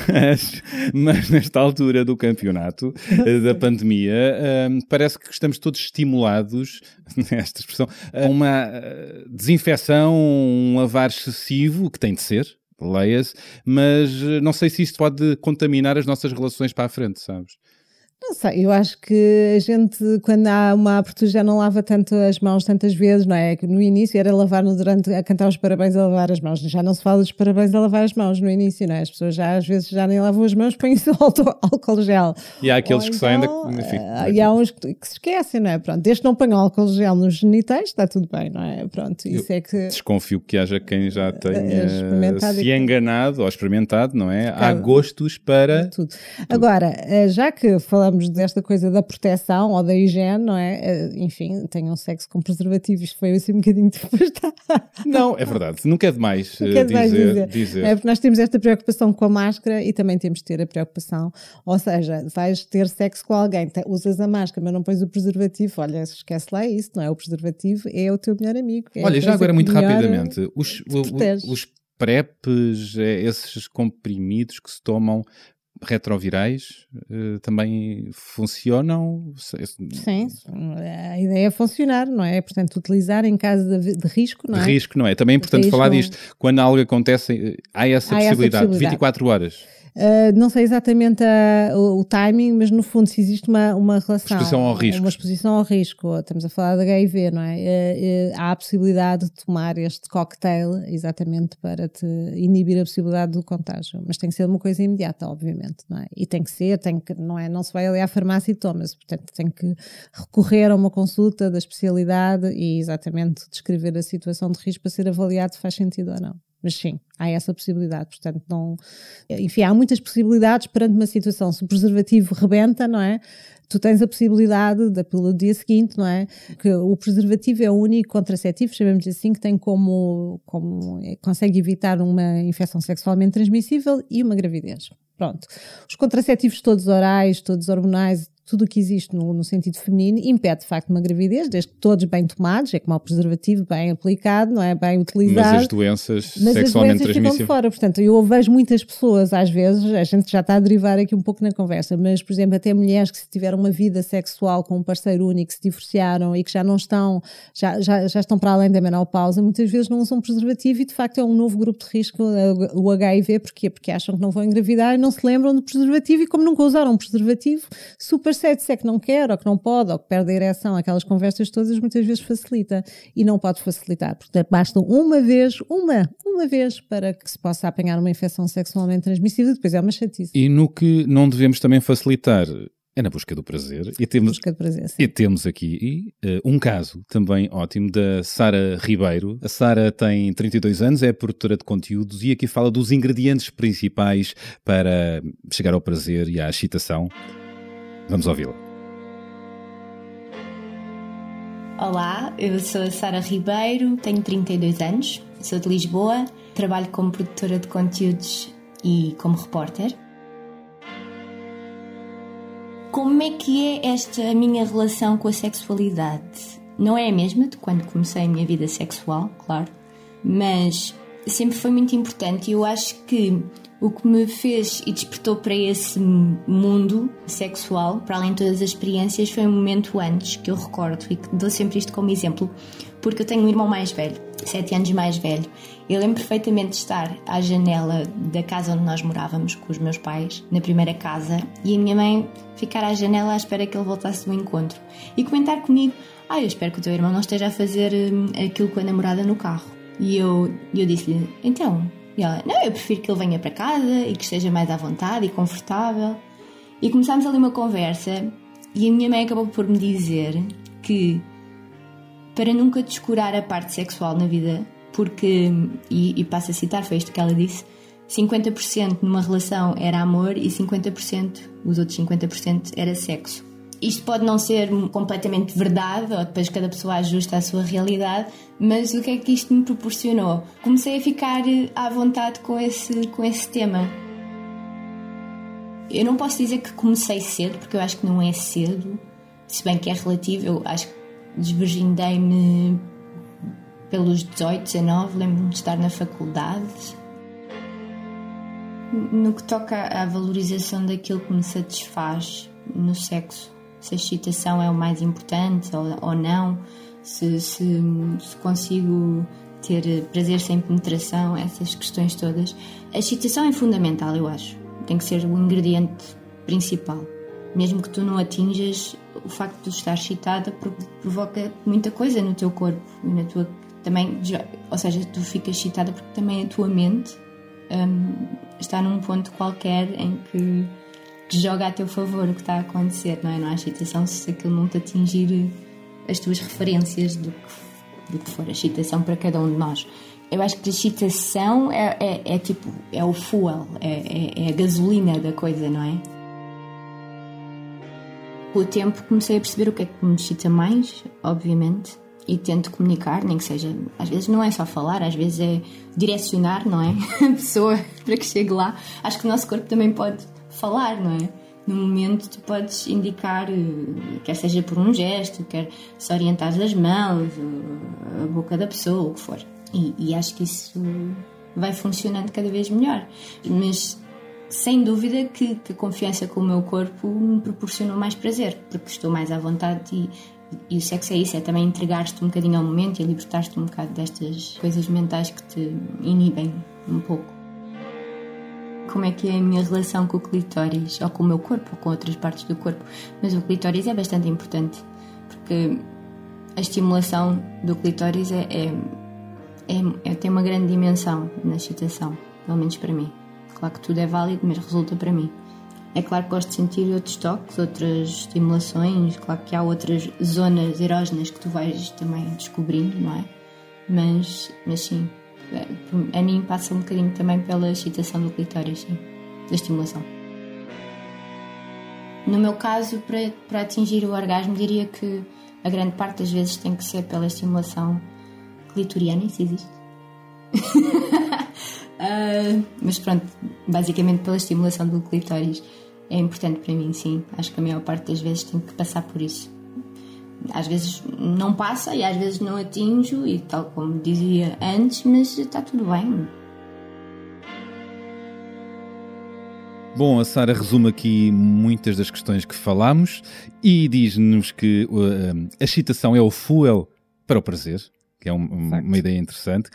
Speaker 1: mas mas nesta altura do campeonato, eh, da pandemia, um, parece que estamos todos estimulados, [laughs] nesta expressão, a uma eh, desinfecção, um lavar excessivo, que tem de ser, leia-se, mas eh, não sei se isto pode contaminar as nossas relações para a frente, sabes?
Speaker 2: Não sei, eu acho que a gente, quando há uma abertura, já não lava tanto as mãos tantas vezes, não é? No início era lavar no durante, a cantar os parabéns a lavar as mãos. Já não se fala dos parabéns a lavar as mãos no início, não é? As pessoas já às vezes já nem lavam as mãos, põem-se [laughs] álcool gel.
Speaker 1: E há aqueles Ou que então, saem da.
Speaker 2: Então, enfim, uh, e há uns que, que, se esquecem, não é? Pronto, desde que não ponham álcool gel nos genitais, está tudo bem, não é? Pronto, isso
Speaker 1: eu
Speaker 2: é que.
Speaker 1: Desconfio que haja quem já tenha se enganado ou experimentado, não é? Há gostos para.
Speaker 2: Tudo. Agora, eh, já que falamos desta coisa da proteção ou da higiene, não é? Eh, enfim, tenham sexo com preservativo, isto foi assim um bocadinho [laughs] depois.
Speaker 1: Não, é verdade, nunca é demais, nunca é demais dizer, dizer. dizer.
Speaker 2: É porque nós temos esta preocupação com a máscara e também temos de ter a preocupação, ou seja, vais ter sexo com alguém, usas a máscara, mas não pões o preservativo, olha, esquece lá isso, não é? O preservativo é o teu melhor amigo. É
Speaker 1: olha, já agora muito rapidamente, os, os PrEPs, é, esses comprimidos que se tomam retrovirais uh, também funcionam?
Speaker 2: Sim, a ideia é funcionar, não é? Portanto, utilizar em caso de, de risco, não
Speaker 1: é? De risco, não é? Também é importante falar disto. Quando algo acontece, há essa, há possibilidade, essa possibilidade, 24 horas.
Speaker 2: Uh, não sei exatamente a, o, o, timing, mas no fundo, se existe uma, uma relação.
Speaker 1: Exposição ao risco.
Speaker 2: Uma exposição ao risco, estamos a falar de HIV, não é? Uh, uh, há a possibilidade de tomar este cocktail exatamente para te inibir a possibilidade do contágio, mas tem que ser uma coisa imediata, obviamente, não é? E tem que ser, tem que, não é? Não se vai ali à farmácia e toma-se, portanto, tem que recorrer a uma consulta da especialidade e exatamente descrever a situação de risco para ser avaliado se faz sentido ou não. Mas sim, há essa possibilidade. Portanto, não. Enfim, há muitas possibilidades perante uma situação. Se o preservativo rebenta, não é? Tu tens a possibilidade da pílula do dia seguinte, não é? Que o preservativo é o único contraceptivo, chamamos assim, que tem como, como consegue evitar uma infecção sexualmente transmissível e uma gravidez. Pronto. Os contraceptivos todos orais, todos hormonais, tudo o que existe no, no, sentido feminino impede de facto uma gravidez, desde que todos bem tomados, é como o preservativo bem aplicado, não é? Bem utilizado.
Speaker 1: Mas as doenças mas sexualmente
Speaker 2: as
Speaker 1: transmissíveis.
Speaker 2: fora, portanto, eu vejo muitas pessoas, às vezes, a gente já está a derivar aqui um pouco na conversa, mas, por exemplo, até mulheres que se tiveram uma vida sexual com um parceiro único, se divorciaram e que já não estão, já, já, já estão para além da menopausa, muitas vezes não usam preservativo e de facto é um novo grupo de risco, o HIV, porquê? Porque acham que não vão engravidar e não se lembram do preservativo e como nunca usaram um preservativo, super se é que não quer, ou que não pode, ou que perde a ereção, aquelas conversas todas muitas vezes facilita e não pode facilitar, portanto basta uma vez, uma, uma vez para que se possa apanhar uma infecção sexualmente transmissível, depois é uma chatice.
Speaker 1: E no que não devemos também facilitar é na busca do prazer.
Speaker 2: E temos, busca do prazer, sim.
Speaker 1: E temos aqui uh, um caso também ótimo da Sara Ribeiro. A Sara tem 32 anos, é produtora de conteúdos e aqui fala dos ingredientes principais para chegar ao prazer e à excitação. Vamos ouvi-la.
Speaker 5: Olá, eu sou a Sara Ribeiro, tenho 32 anos, sou de Lisboa, trabalho como produtora de conteúdos e como repórter. Como é que é esta minha relação com a sexualidade? Não é a mesma de quando comecei a minha vida sexual, claro, mas sempre foi muito importante e eu acho que o que me fez e despertou para esse mundo sexual, para além de todas as experiências, foi um momento antes que eu recordo e que dou sempre isto como exemplo, porque eu tenho um irmão mais velho, sete anos mais velho. Eu lembro perfeitamente de estar à janela da casa onde nós morávamos com os meus pais, na primeira casa, e a minha mãe ficar à janela à espera que ele voltasse do encontro e comentar comigo: Ah, eu espero que o teu irmão não esteja a fazer hum, aquilo com a namorada no carro. E eu, eu disse-lhe: Então, e ela, não, eu prefiro que ele venha para casa e que esteja mais à vontade e confortável. E começámos ali uma conversa e a minha mãe acabou por me dizer que para nunca descurar a parte sexual na vida, porque, e, e passo a citar, foi isto que ela disse, 50% numa relação era amor e 50%, os outros 50% era sexo. Isto pode não ser completamente verdade, ou depois cada pessoa ajusta a sua realidade, mas o que é que isto me proporcionou? Comecei a ficar eh, à vontade com esse, com esse tema. Eu não posso dizer que comecei cedo, porque eu acho que não é cedo, se bem que é relativo. Eu acho que desvirgindei-me pelos 18, 19, lembro-me de estar na faculdade. No que toca à valorização daquilo que me satisfaz no sexo, se a excitação é o mais importante ou, ou não, se, se, se, consigo ter prazer sem penetração, essas questões todas. A excitação é fundamental, eu acho. Tem que ser o ingrediente principal. Mesmo que tu não atinjas, o facto de estar excitada provoca muita coisa no teu corpo e na tua também, ou seja, tu ficas excitada porque também a tua mente um, está num ponto qualquer em que joga a teu favor o que está a acontecer, não é? Não há excitação se aquilo não te atingir as tuas referências do que, do que for a excitação para cada um de nós. Eu acho que a excitação é, é, é tipo, é o fuel, é, é, é, a gasolina da coisa, não é? Com o tempo comecei a perceber o que é que me excita mais, obviamente, e tento comunicar, nem que seja, às vezes não é só falar, às vezes é direcionar, não é? [laughs] A pessoa para que chegue lá. Acho que o nosso corpo também pode falar, não é? No momento tu podes indicar, eh, quer seja por um gesto, quer se orientar as mãos, a boca da pessoa, o que for. E, e acho que isso vai funcionando cada vez melhor. Mas sem dúvida que, que, a confiança com o meu corpo me proporcionou mais prazer, porque estou mais à vontade e, e o sexo é isso, é também entregar-te um bocadinho ao momento e libertar-te um bocado destas coisas mentais que te inibem um pouco como é que é a minha relação com o clitóris, ou com o meu corpo, ou com outras partes do corpo. Mas o clitóris é bastante importante, porque a estimulação do clitóris é, é, é, é tem uma grande dimensão na excitação, pelo menos para mim. Claro que tudo é válido, mas resulta para mim. É claro que gosto de sentir outros toques, outras estimulações, claro que há outras zonas erógenas que tu vais também descobrindo, não é? Mas, mas sim, a mim passa um bocadinho também pela excitação do clitóris, sim, da estimulação. No meu caso, para, para atingir o orgasmo, diria que a grande parte das vezes tem que ser pela estimulação clitoriana, isso existe. uh, [laughs] mas pronto, basicamente pela estimulação do clitóris. é importante para mim, sim. Acho que a maior parte das vezes tenho que passar por isso. Às vezes não passa e às vezes não atinjo, e tal como dizia antes, mas está tudo bem.
Speaker 1: Bom, a Sara resume aqui muitas das questões que falámos e diz-nos que uh, a excitação é o fuel para o prazer, que é um, uma ideia interessante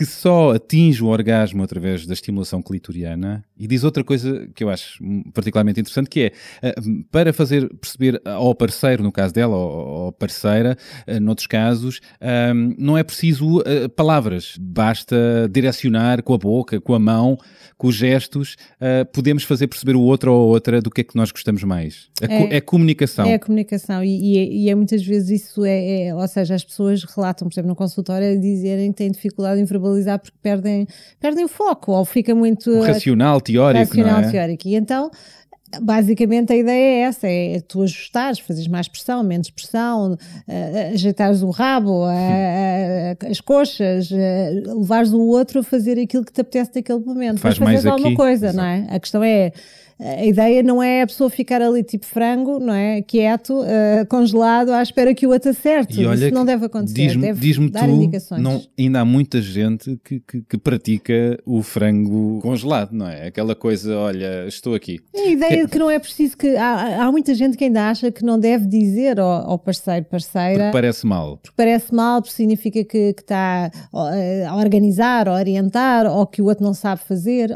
Speaker 1: que só atinge o orgasmo através da estimulação clitoriana. E diz outra coisa que eu acho particularmente interessante, que é eh, para fazer perceber ao parceiro, no caso dela, ou parceira, eh, noutros casos, ehm, não é preciso eh, palavras, basta direcionar com a boca, com a mão, com os gestos, podemos fazer perceber o outro ou a outra do que é que nós gostamos mais. É, é comunicação.
Speaker 2: É a comunicação. E, e, é, e, é, muitas vezes isso é, é, ou seja, as pessoas relatam, por exemplo, no consultório, a dizerem que têm dificuldade em verbalizar porque perdem, perdem o foco ou fica muito...
Speaker 1: O racional, teórico,
Speaker 2: racional,
Speaker 1: é?
Speaker 2: teórico. E então basicamente a ideia é essa, é tu ajustares, fazeres mais pressão, menos pressão, uh, ajeitares o rabo, uh, uh, as coxas, levares o outro a fazer aquilo que te apetece naquele momento.
Speaker 1: Faz mais
Speaker 2: alguma coisa, Exato. não é? A questão é a ideia não é a pessoa ficar ali tipo frango, não é? Quieto, uh, congelado, à espera que o outro acerte. Isso não deve acontecer. Diz-me deve diz dar tu, indicações.
Speaker 1: Não, ainda há muita gente que, que, que, pratica o frango congelado, não é? Aquela coisa, olha, estou aqui.
Speaker 2: A ideia de que não é preciso que. Há, há muita gente que ainda acha que não deve dizer ao, ao parceiro, parceira.
Speaker 1: Porque parece mal.
Speaker 2: Porque parece mal, porque significa que, que está a organizar, a orientar, ou que o outro não sabe fazer.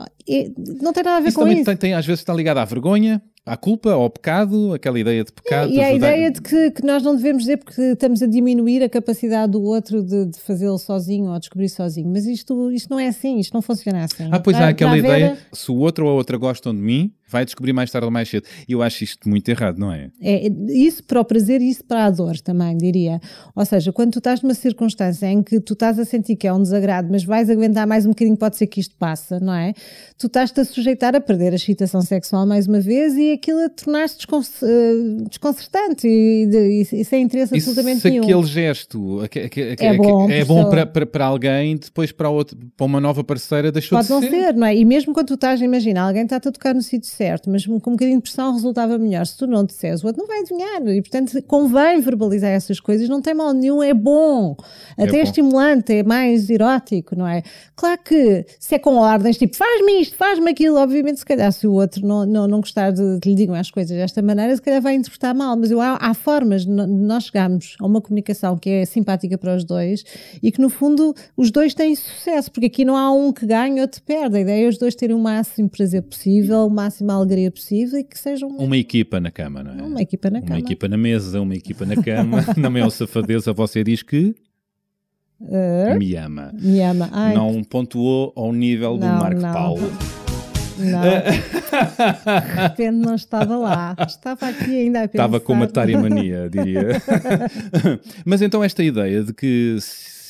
Speaker 2: Não tem nada a ver
Speaker 1: isso
Speaker 2: com
Speaker 1: também
Speaker 2: isso.
Speaker 1: Tem, tem, às vezes está ligado à vergonha, à culpa, ao pecado, aquela ideia de pecado.
Speaker 2: E, e a ideia de que, que, nós não devemos dizer porque estamos a diminuir a capacidade do outro de, de fazê-lo sozinho ou descobrir sozinho. Mas isto, isto não é assim, isto não funciona assim.
Speaker 1: Ah, pois há aquela ideia, se o outro ou a outra gostam de mim, vai descobrir mais tarde ou mais cedo. E eu acho isto muito errado, não é?
Speaker 2: É isso para o prazer e isso para a dor também, diria. Ou seja, quando tu estás numa circunstância em que tu estás a sentir que é um desagrado, mas vais aguentar mais um bocadinho, pode ser que isto passe, não é? Tu estás-te a sujeitar a perder a excitação sexual mais uma vez e aquilo a tornar-se eh, desconcertante e, de, e, sem interesse absolutamente
Speaker 1: se
Speaker 2: nenhum.
Speaker 1: aquele gesto é bom, é bom para, para, para, alguém, depois para, outro, para uma nova parceira deixou
Speaker 2: pode
Speaker 1: de ser.
Speaker 2: Pode não ser, não é? E mesmo quando tu estás, imagina, alguém está-te a tocar no sítio certo, mas com um bocadinho de pressão resultava melhor. Se tu não disseres, o outro não vai adivinhar. E, portanto, convém verbalizar essas coisas. Não tem mal nenhum, é bom. Até é, bom. é estimulante, é mais erótico, não é? Claro que se é com ordens, tipo, faz-me isto, faz-me aquilo, obviamente, se calhar, se o outro não, não, não gostar de que lhe digam as coisas desta maneira, se calhar vai interpretar mal. Mas eu, há, há formas de nós chegarmos a uma comunicação que é simpática para os dois e que, no fundo, os dois têm sucesso, porque aqui não há um que ganha ou outro perde. A ideia é os dois terem o máximo prazer possível, o máximo alegria possível e que sejam
Speaker 1: uma... uma equipa na cama, não é?
Speaker 2: Uma equipa na
Speaker 1: uma
Speaker 2: cama.
Speaker 1: Uma equipa na mesa, uma equipa na cama. [laughs] na maior safadeza você diz que uh, me ama.
Speaker 2: Me ama. Ai,
Speaker 1: não pontuou ao nível não, do Marco não. Paulo.
Speaker 2: Não, [laughs] de repente não estava lá. Estava aqui ainda a pensar.
Speaker 1: Estava com uma mania, diria. [laughs] Mas então esta ideia de que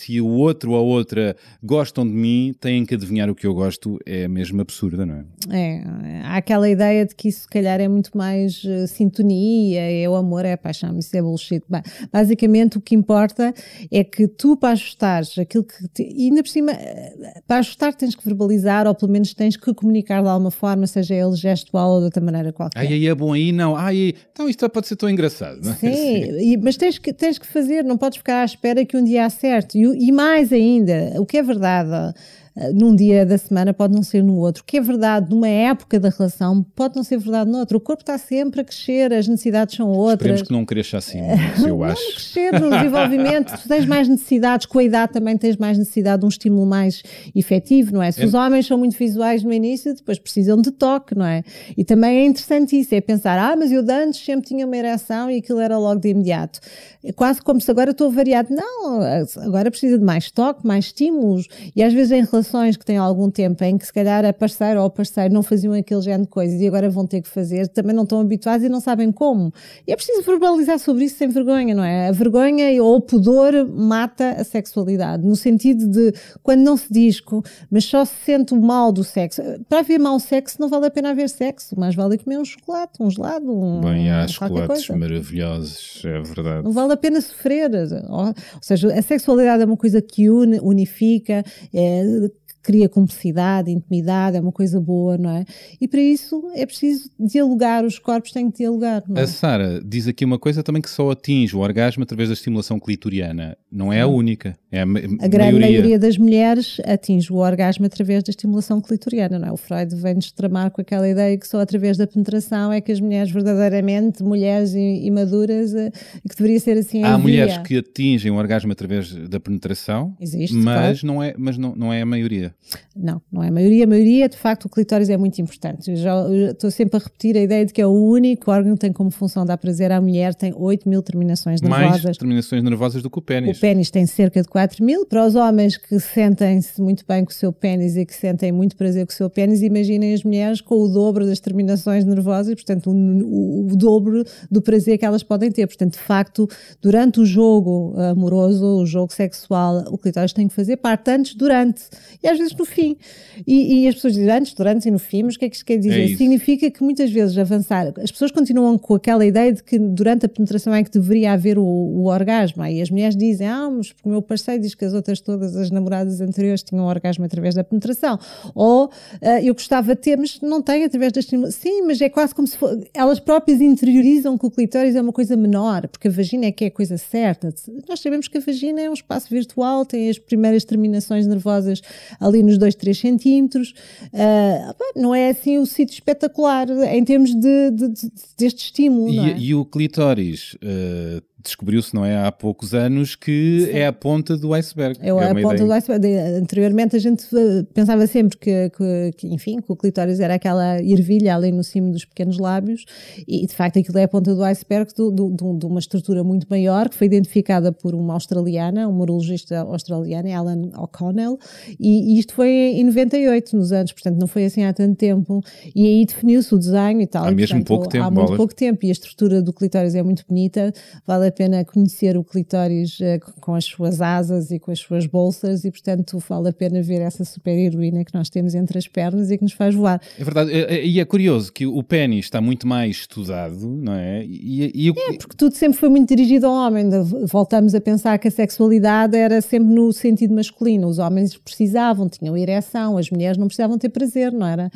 Speaker 1: se o outro ou a outra gostam de mim, têm que adivinhar o que eu gosto, é mesmo absurda, não é?
Speaker 2: É, há aquela ideia de que isso se calhar é muito mais uh, sintonia, é o amor, é a paixão, isso é bullshit. Basicamente o que importa é que tu para ajustares aquilo que... Te, e ainda por cima, eh, para ajustar tens que verbalizar ou pelo menos tens que comunicar de alguma forma, seja ele gestual ou de outra maneira qualquer.
Speaker 1: Ai, aí é bom aí, não. Ai, então isto pode ser tão engraçado, não é?
Speaker 2: Sim, Sim. mas tens que, tens que fazer, não podes ficar à espera que um dia acerte. E e mais ainda, o que é verdade num dia da semana pode não ser no outro. O que é verdade numa época da relação pode não ser verdade no outro. O corpo está sempre a crescer, as necessidades são outras.
Speaker 1: Esperemos que não cresça assim, [laughs] eu acho.
Speaker 2: Não crescer no desenvolvimento, tu tens mais necessidades, com a idade também tens mais necessidade de um estímulo mais efetivo, não é? Se é. os homens são muito visuais no início, depois precisam de toque, não é? E também é interessante isso, é pensar, ah, mas eu de antes sempre tinha uma ereção e aquilo era logo de imediato. É quase como se agora estou variado. Não, agora precisa de mais toque, mais estímulos. E às vezes em relação relações que têm algum tempo em que se calhar a parceira ou o parceiro não faziam aquele género de coisas e agora vão ter que fazer, também não estão habituados e não sabem como. E é preciso verbalizar sobre isso sem vergonha, não é? A vergonha ou o pudor mata a sexualidade, no sentido de quando não se diz, mas só se sente o mal do sexo. Para haver mau sexo não vale a pena haver sexo, mais vale comer um chocolate, um gelado, um.
Speaker 1: Bem, há chocolates coisa. maravilhosos, é verdade.
Speaker 2: Não vale a pena sofrer. Ou, seja, a sexualidade é uma coisa que une, unifica, é, cria cumplicidade, intimidade, é uma coisa boa, não é? E para isso é preciso dialogar, os corpos têm que dialogar. Não é?
Speaker 1: A Sara diz aqui uma coisa também que só atinge o orgasmo através da estimulação clitoriana. Não é a única, é a, ma
Speaker 2: a grande maioria. maioria. das mulheres atinge o orgasmo através da estimulação clitoriana, não é? O Freud vem-nos tramar com aquela ideia que só através da penetração é que as mulheres verdadeiramente, mulheres e, e maduras, eh, que deveria ser assim.
Speaker 1: Há mulheres que atingem o orgasmo através da penetração, Existe, mas, claro. não, é, mas não, não é a maioria.
Speaker 2: Não, não é a maioria. A maioria, de facto, o clitóris é muito importante. Eu já eu estou sempre a repetir a ideia de que é o único órgão que tem como função dar prazer à mulher, tem 8 mil terminações nervosas.
Speaker 1: Mais terminações nervosas do que o pênis.
Speaker 2: O pênis tem cerca de 4 mil. Para os homens que sentem-se muito bem com o seu pênis e que sentem muito prazer com o seu pênis, imaginem as mulheres com o dobro das terminações nervosas e, portanto, o, o, o dobro do prazer que elas podem ter. Portanto, de facto, durante o jogo amoroso, o jogo sexual, o clitóris tem que fazer parte antes, durante e às vezes no fim. E, e as pessoas dizem antes, durante e no fim, mas o que é que isto quer dizer? É Significa que muitas vezes avançar, as pessoas continuam com aquela ideia de que durante a penetração é que deveria haver o, o orgasmo. Aí as mulheres dizem, ah, mas porque o meu parceiro diz que as outras todas, as namoradas anteriores, tinham orgasmo através da penetração. Ou uh, eu gostava de ter, mas não tem através da estimulação. Sim, mas é quase como se for, elas próprias interiorizam que o clitóris é uma coisa menor, porque a vagina é que é a coisa certa. Nós sabemos que a vagina é um espaço virtual, tem as primeiras terminações nervosas ali nos 2, 3 centímetros. Uh, não é assim o sítio espetacular em termos de, de, de deste estímulo.
Speaker 1: E,
Speaker 2: é?
Speaker 1: e o clitóris uh, descobriu-se, não é, há poucos anos, que Sim. é a ponta do iceberg.
Speaker 2: É, é a ponta ideia. do iceberg. Anteriormente a gente eh, pensava sempre que, que, que, enfim, que o clitóris era aquela ervilha ali no cimo dos pequenos lábios e, de facto, aquilo é a ponta do iceberg do, do, do, de uma estrutura muito maior que foi identificada por uma australiana, uma urologista australiana, Ellen O'Connell, e, e, isto foi em 98, nos anos, portanto não foi assim há tanto tempo, e aí definiu-se o desenho e tal.
Speaker 1: Há
Speaker 2: e,
Speaker 1: mesmo
Speaker 2: portanto,
Speaker 1: pouco tempo.
Speaker 2: Há muito pouco tempo e a estrutura do clitóris é muito bonita, vale a pena conhecer o clitóris uh, com as suas asas e com as suas bolsas e, portanto, vale a pena ver essa super heroína que nós temos entre as pernas e que nos faz voar.
Speaker 1: É verdade, e é curioso que o pênis está muito mais estudado, não é?
Speaker 2: E, e o... É, porque tudo sempre foi muito dirigido ao homem. Voltamos a pensar que a sexualidade era sempre no sentido masculino. Os homens precisavam, tinham ereção, as mulheres não precisavam ter prazer, não era?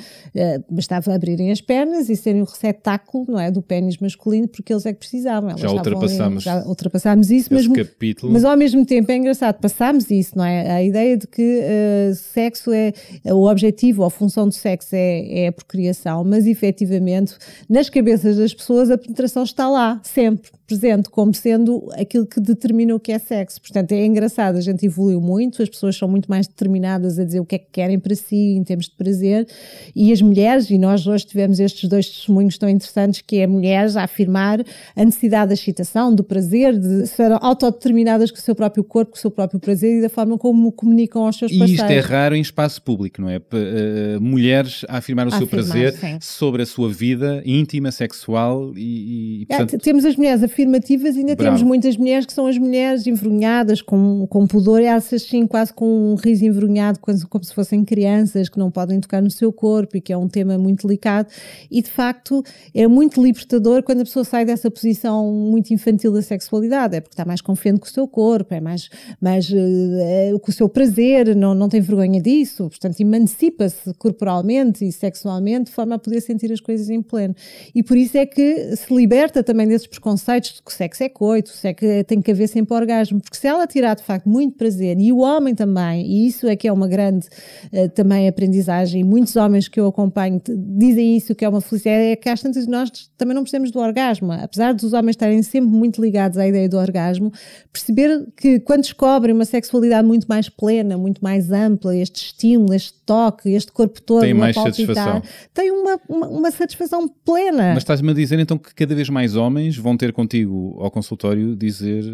Speaker 2: Bastava abrirem as pernas e serem o receptáculo, não é? Do pênis masculino, porque eles é que precisavam.
Speaker 1: Elas já ultrapassamos.
Speaker 2: Já ultrapassámos isso, mas,
Speaker 1: capítulo...
Speaker 2: mas ao mesmo tempo é engraçado, passámos isso, não é? A ideia de que uh, sexo é o objetivo, a função do sexo é, é a procriação, mas efetivamente nas cabeças das pessoas a penetração está lá, sempre presente, como sendo aquilo que determina o que é sexo. Portanto, é engraçado, a gente evoluiu muito, as pessoas são muito mais determinadas a dizer o que é que querem para si em termos de prazer, e as mulheres, e nós hoje tivemos estes dois testemunhos tão interessantes, que é mulheres a afirmar a necessidade da excitação, do prazer, de ser autodeterminadas com o seu próprio corpo, com o seu próprio prazer e da forma como comunicam aos seus parceiros.
Speaker 1: E isto é raro em espaço público, não é? Uh, mulheres a afirmar o a seu afirmar, prazer sim. sobre a sua vida íntima, sexual e, e
Speaker 2: é, portanto... é, temos as mulheres afirmativas ainda Bravo. temos muitas mulheres que são as mulheres envergonhadas, com, com pudor, essas sim quase com um riso envergonhado, como, como se fossem crianças que não podem tocar no seu corpo e que é um tema muito delicado e de facto é muito libertador quando a pessoa sai dessa posição muito infantil da sexualidade, é porque está mais confiante com o seu corpo, é mais, mais uh, com o seu prazer, não, não tem vergonha disso, portanto, emancipa-se corporalmente e sexualmente de forma a poder sentir as coisas em pleno. E por isso é que se liberta também desses preconceitos de que o sexo é coito, o sexo tem que haver sempre orgasmo, porque se ela tirar de facto muito prazer, e o homem também, e isso é que é uma grande uh, também aprendizagem, muitos homens que eu acompanho dizem isso, que é uma felicidade, é que às tantas nós também não precisamos do orgasmo, apesar dos homens estarem sempre muito ligados à ideia do orgasmo, perceber que quando descobrem uma sexualidade muito mais plena, muito mais ampla, este estímulo, este toque, este corpo todo,
Speaker 1: tem mais satisfação.
Speaker 2: Tem uma, uma, uma satisfação plena.
Speaker 1: Mas estás-me a dizer então que cada vez mais homens vão ter contigo ao consultório dizer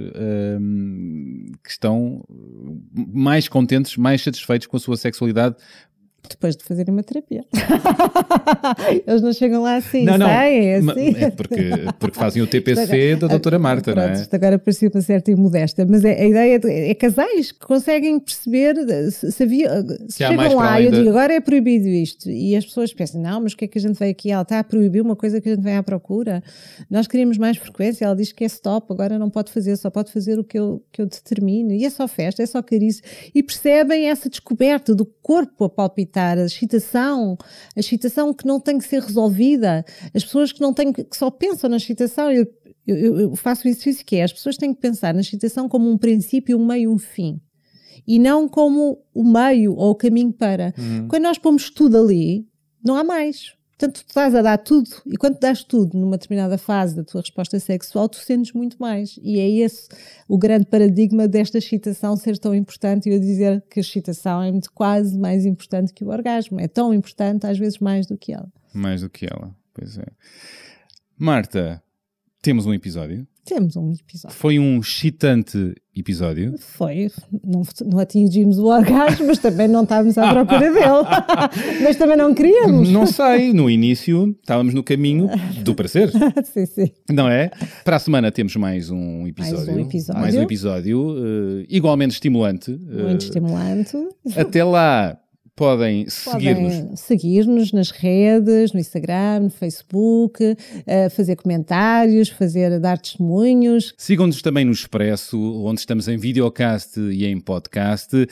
Speaker 1: um, que estão mais contentes, mais satisfeitos com a sua sexualidade
Speaker 2: Depois de fazerem uma terapia. [laughs] Eles não chegam lá assim,
Speaker 1: Não, não.
Speaker 2: saem, é assim.
Speaker 1: É porque, porque fazem o TPC da doutora Marta, não
Speaker 2: Pronto,
Speaker 1: é?
Speaker 2: isto agora parecia uma certa imodesta, mas é, a ideia de- é, casais que conseguem perceber se, se havia, se
Speaker 1: há mais
Speaker 2: chegam lá e eu
Speaker 1: da-
Speaker 2: digo agora é proibido isto e as pessoas pensam, não, mas o que é que a gente veio aqui? Ela está a proibir uma coisa que a gente vem à procura. Nós queríamos mais frequência, ela diz que é stop, agora não pode fazer, só pode fazer o que eu, que eu determino e é só festa, é só carice e percebem essa descoberta do corpo a palpitar, a excitação, a excitação que não tem que ser resolvida, as pessoas que não têm que que só pensam na excitação. Eu, eu, eu- faço o exercício que é: as pessoas têm que pensar na excitação como um princípio, um meio um fim. E não como o meio ou o caminho para. Quando nós pomos tudo ali, não há mais. Portanto, tu estás a dar tudo, e quando dás tudo numa determinada fase da tua resposta sexual, tu sentes muito mais. E é esse o grande paradigma desta excitação ser tão importante. E eu dizer que a excitação é muito quase mais importante que o orgasmo. É tão importante, às vezes, mais do que ela.
Speaker 1: Mais do que ela, pois é. Marta, temos um episódio.
Speaker 2: Temos um episódio.
Speaker 1: Foi um excitante episódio.
Speaker 2: Foi, não, não atingimos o orgasmo, mas também não estávamos à procura dele. [laughs] mas também não queríamos.
Speaker 1: Não sei, no início estávamos no caminho do prazer, [laughs]
Speaker 2: sim, sim.
Speaker 1: não é? Para a semana temos mais um episódio.
Speaker 2: um episódio.
Speaker 1: Mais um episódio, eh, igualmente estimulante.
Speaker 2: Muito
Speaker 1: Eh,
Speaker 2: estimulante.
Speaker 1: Até lá podem seguir-nos.
Speaker 2: Seguir-nos nas redes, no Instagram, no Facebook, eh, fazer comentários, fazer dar testemunhos.
Speaker 1: Sigam-nos também no Expresso, onde estamos em videocast e em podcast.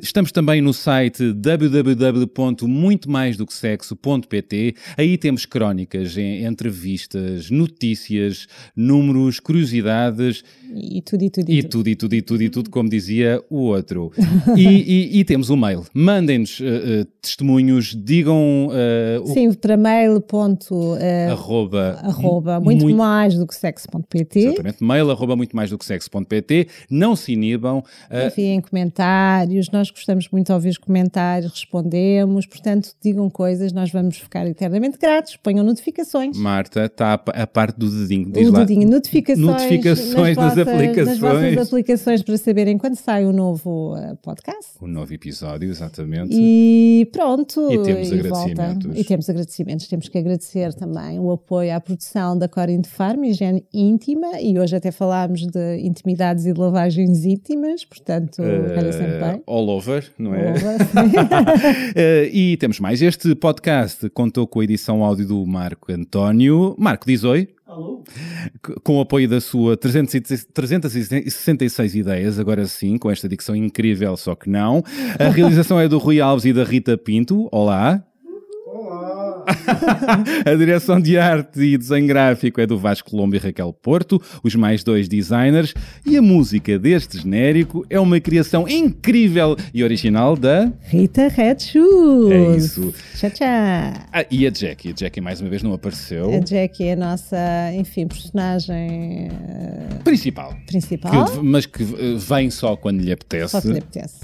Speaker 1: Estamos também no site www.muitomaisdoquesexo.pt. Aí temos crónicas, entrevistas, notícias, números, curiosidades
Speaker 2: E tudo, e tudo, e,
Speaker 1: e tudo, e tudo, e tudo, e tudo, como dizia o outro. [laughs] E, e- e temos o mail. Mandem-nos eh, eh, testemunhos, digam eh, o
Speaker 2: Sim, para mail ponto,
Speaker 1: arroba,
Speaker 2: arroba muito,
Speaker 1: muito-
Speaker 2: mais do que sexo.pt.
Speaker 1: Exatamente, mail arroba muito mais do que sexo.pt. Não se inibam.
Speaker 2: Enviem comentários, nós gostamos muito de ouvir os comentários, respondemos, portanto, digam coisas, nós vamos ficar eternamente gratos, ponham notificações.
Speaker 1: Marta, está a, parte do dedinho. Diz
Speaker 2: o
Speaker 1: lá.
Speaker 2: dedinho, notificações,
Speaker 1: Notificações nas
Speaker 2: vossas,
Speaker 1: aplicações.
Speaker 2: nas vossas aplicações para saberem quando sai o novo eh, podcast.
Speaker 1: O novo episódio, exatamente.
Speaker 2: E pronto.
Speaker 1: E temos
Speaker 2: volta.
Speaker 1: agradecimentos.
Speaker 2: E temos agradecimentos. Temos que agradecer também o apoio à produção da Corin de Farm, higiene íntima, e hoje até falámos de intimidades e de lavagens íntimas, portanto, sempre
Speaker 1: Eh,
Speaker 2: bem.
Speaker 1: all over, não é?
Speaker 2: Over, [laughs]
Speaker 1: Eh, e temos mais. Este podcast contou com a edição áudio do Marco António. Marco, diz oi. C- Com o apoio da sua 300 366 ideias, agora sim, com esta dicção incrível, só que não. A realização é do Rui Alves e da Rita Pinto. Olá. [laughs] A direção de arte e desenho gráfico é do Vasco Colombo e Raquel Porto, os mais dois designers, e a música deste genérico é uma criação incrível e original da.
Speaker 2: Rita Red Shoes.
Speaker 1: É isso.
Speaker 2: Tchau, tchau.
Speaker 1: Ah, e a Jackie. A Jackie mais uma vez não apareceu.
Speaker 2: A Jackie é a nossa, enfim, personagem eh,
Speaker 1: Principal.
Speaker 2: principal.
Speaker 1: Que- mas que eh, vem só quando lhe apetece.
Speaker 2: Só que lhe apetece.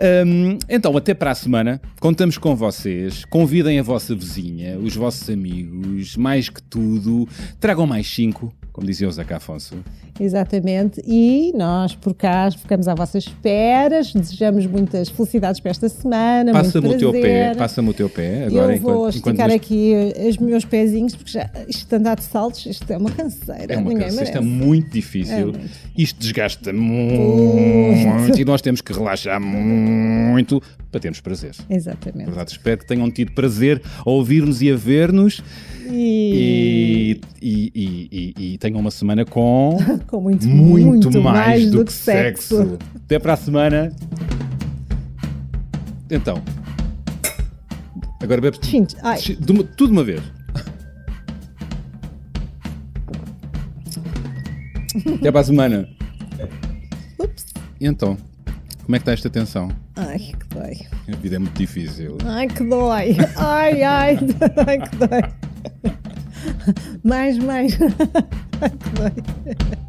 Speaker 1: Hum, então, até para a semana. Contamos com vocês. Convidem a vossa vizinha, os vossos amigos, mais que tudo. Tragam mais cinco, como dizia o Zaca Afonso.
Speaker 2: Exatamente. E nós, por cá, ficamos à vossa espera. Desejamos muitas felicidades para esta semana.
Speaker 1: Passa-me
Speaker 2: muito
Speaker 1: o teu pé, passa-me o teu pé. Agora,
Speaker 2: eu vou
Speaker 1: enquanto,
Speaker 2: esticar
Speaker 1: enquanto
Speaker 2: aqui os meus pezinhos, porque já isto de andar de saltos, isto é uma canseira.
Speaker 1: É uma
Speaker 2: Ninguém
Speaker 1: cansa, isto é muito difícil.
Speaker 2: É muito.
Speaker 1: Isto desgasta muito e nós temos que relaxar muito para termos prazer.
Speaker 2: Exatamente.
Speaker 1: Verdade, espero que tenham tido prazer a ouvir-nos e a ver-nos
Speaker 2: E,
Speaker 1: e, e, e- tenham uma semana com [laughs]
Speaker 2: com muito,
Speaker 1: muito, mais, do, que sexo. Até para a semana. Então, agora bebe
Speaker 2: Gente, ai.
Speaker 1: tudo de uma vez. [laughs] Até para a semana.
Speaker 2: Ups.
Speaker 1: E então, como é que está esta tensão?
Speaker 2: Ai, que dói.
Speaker 1: A vida é muito difícil.
Speaker 2: Ai, que dói. Ai, ai, [laughs] ai, que dói. Mais, mais. [laughs] Ai, que dói.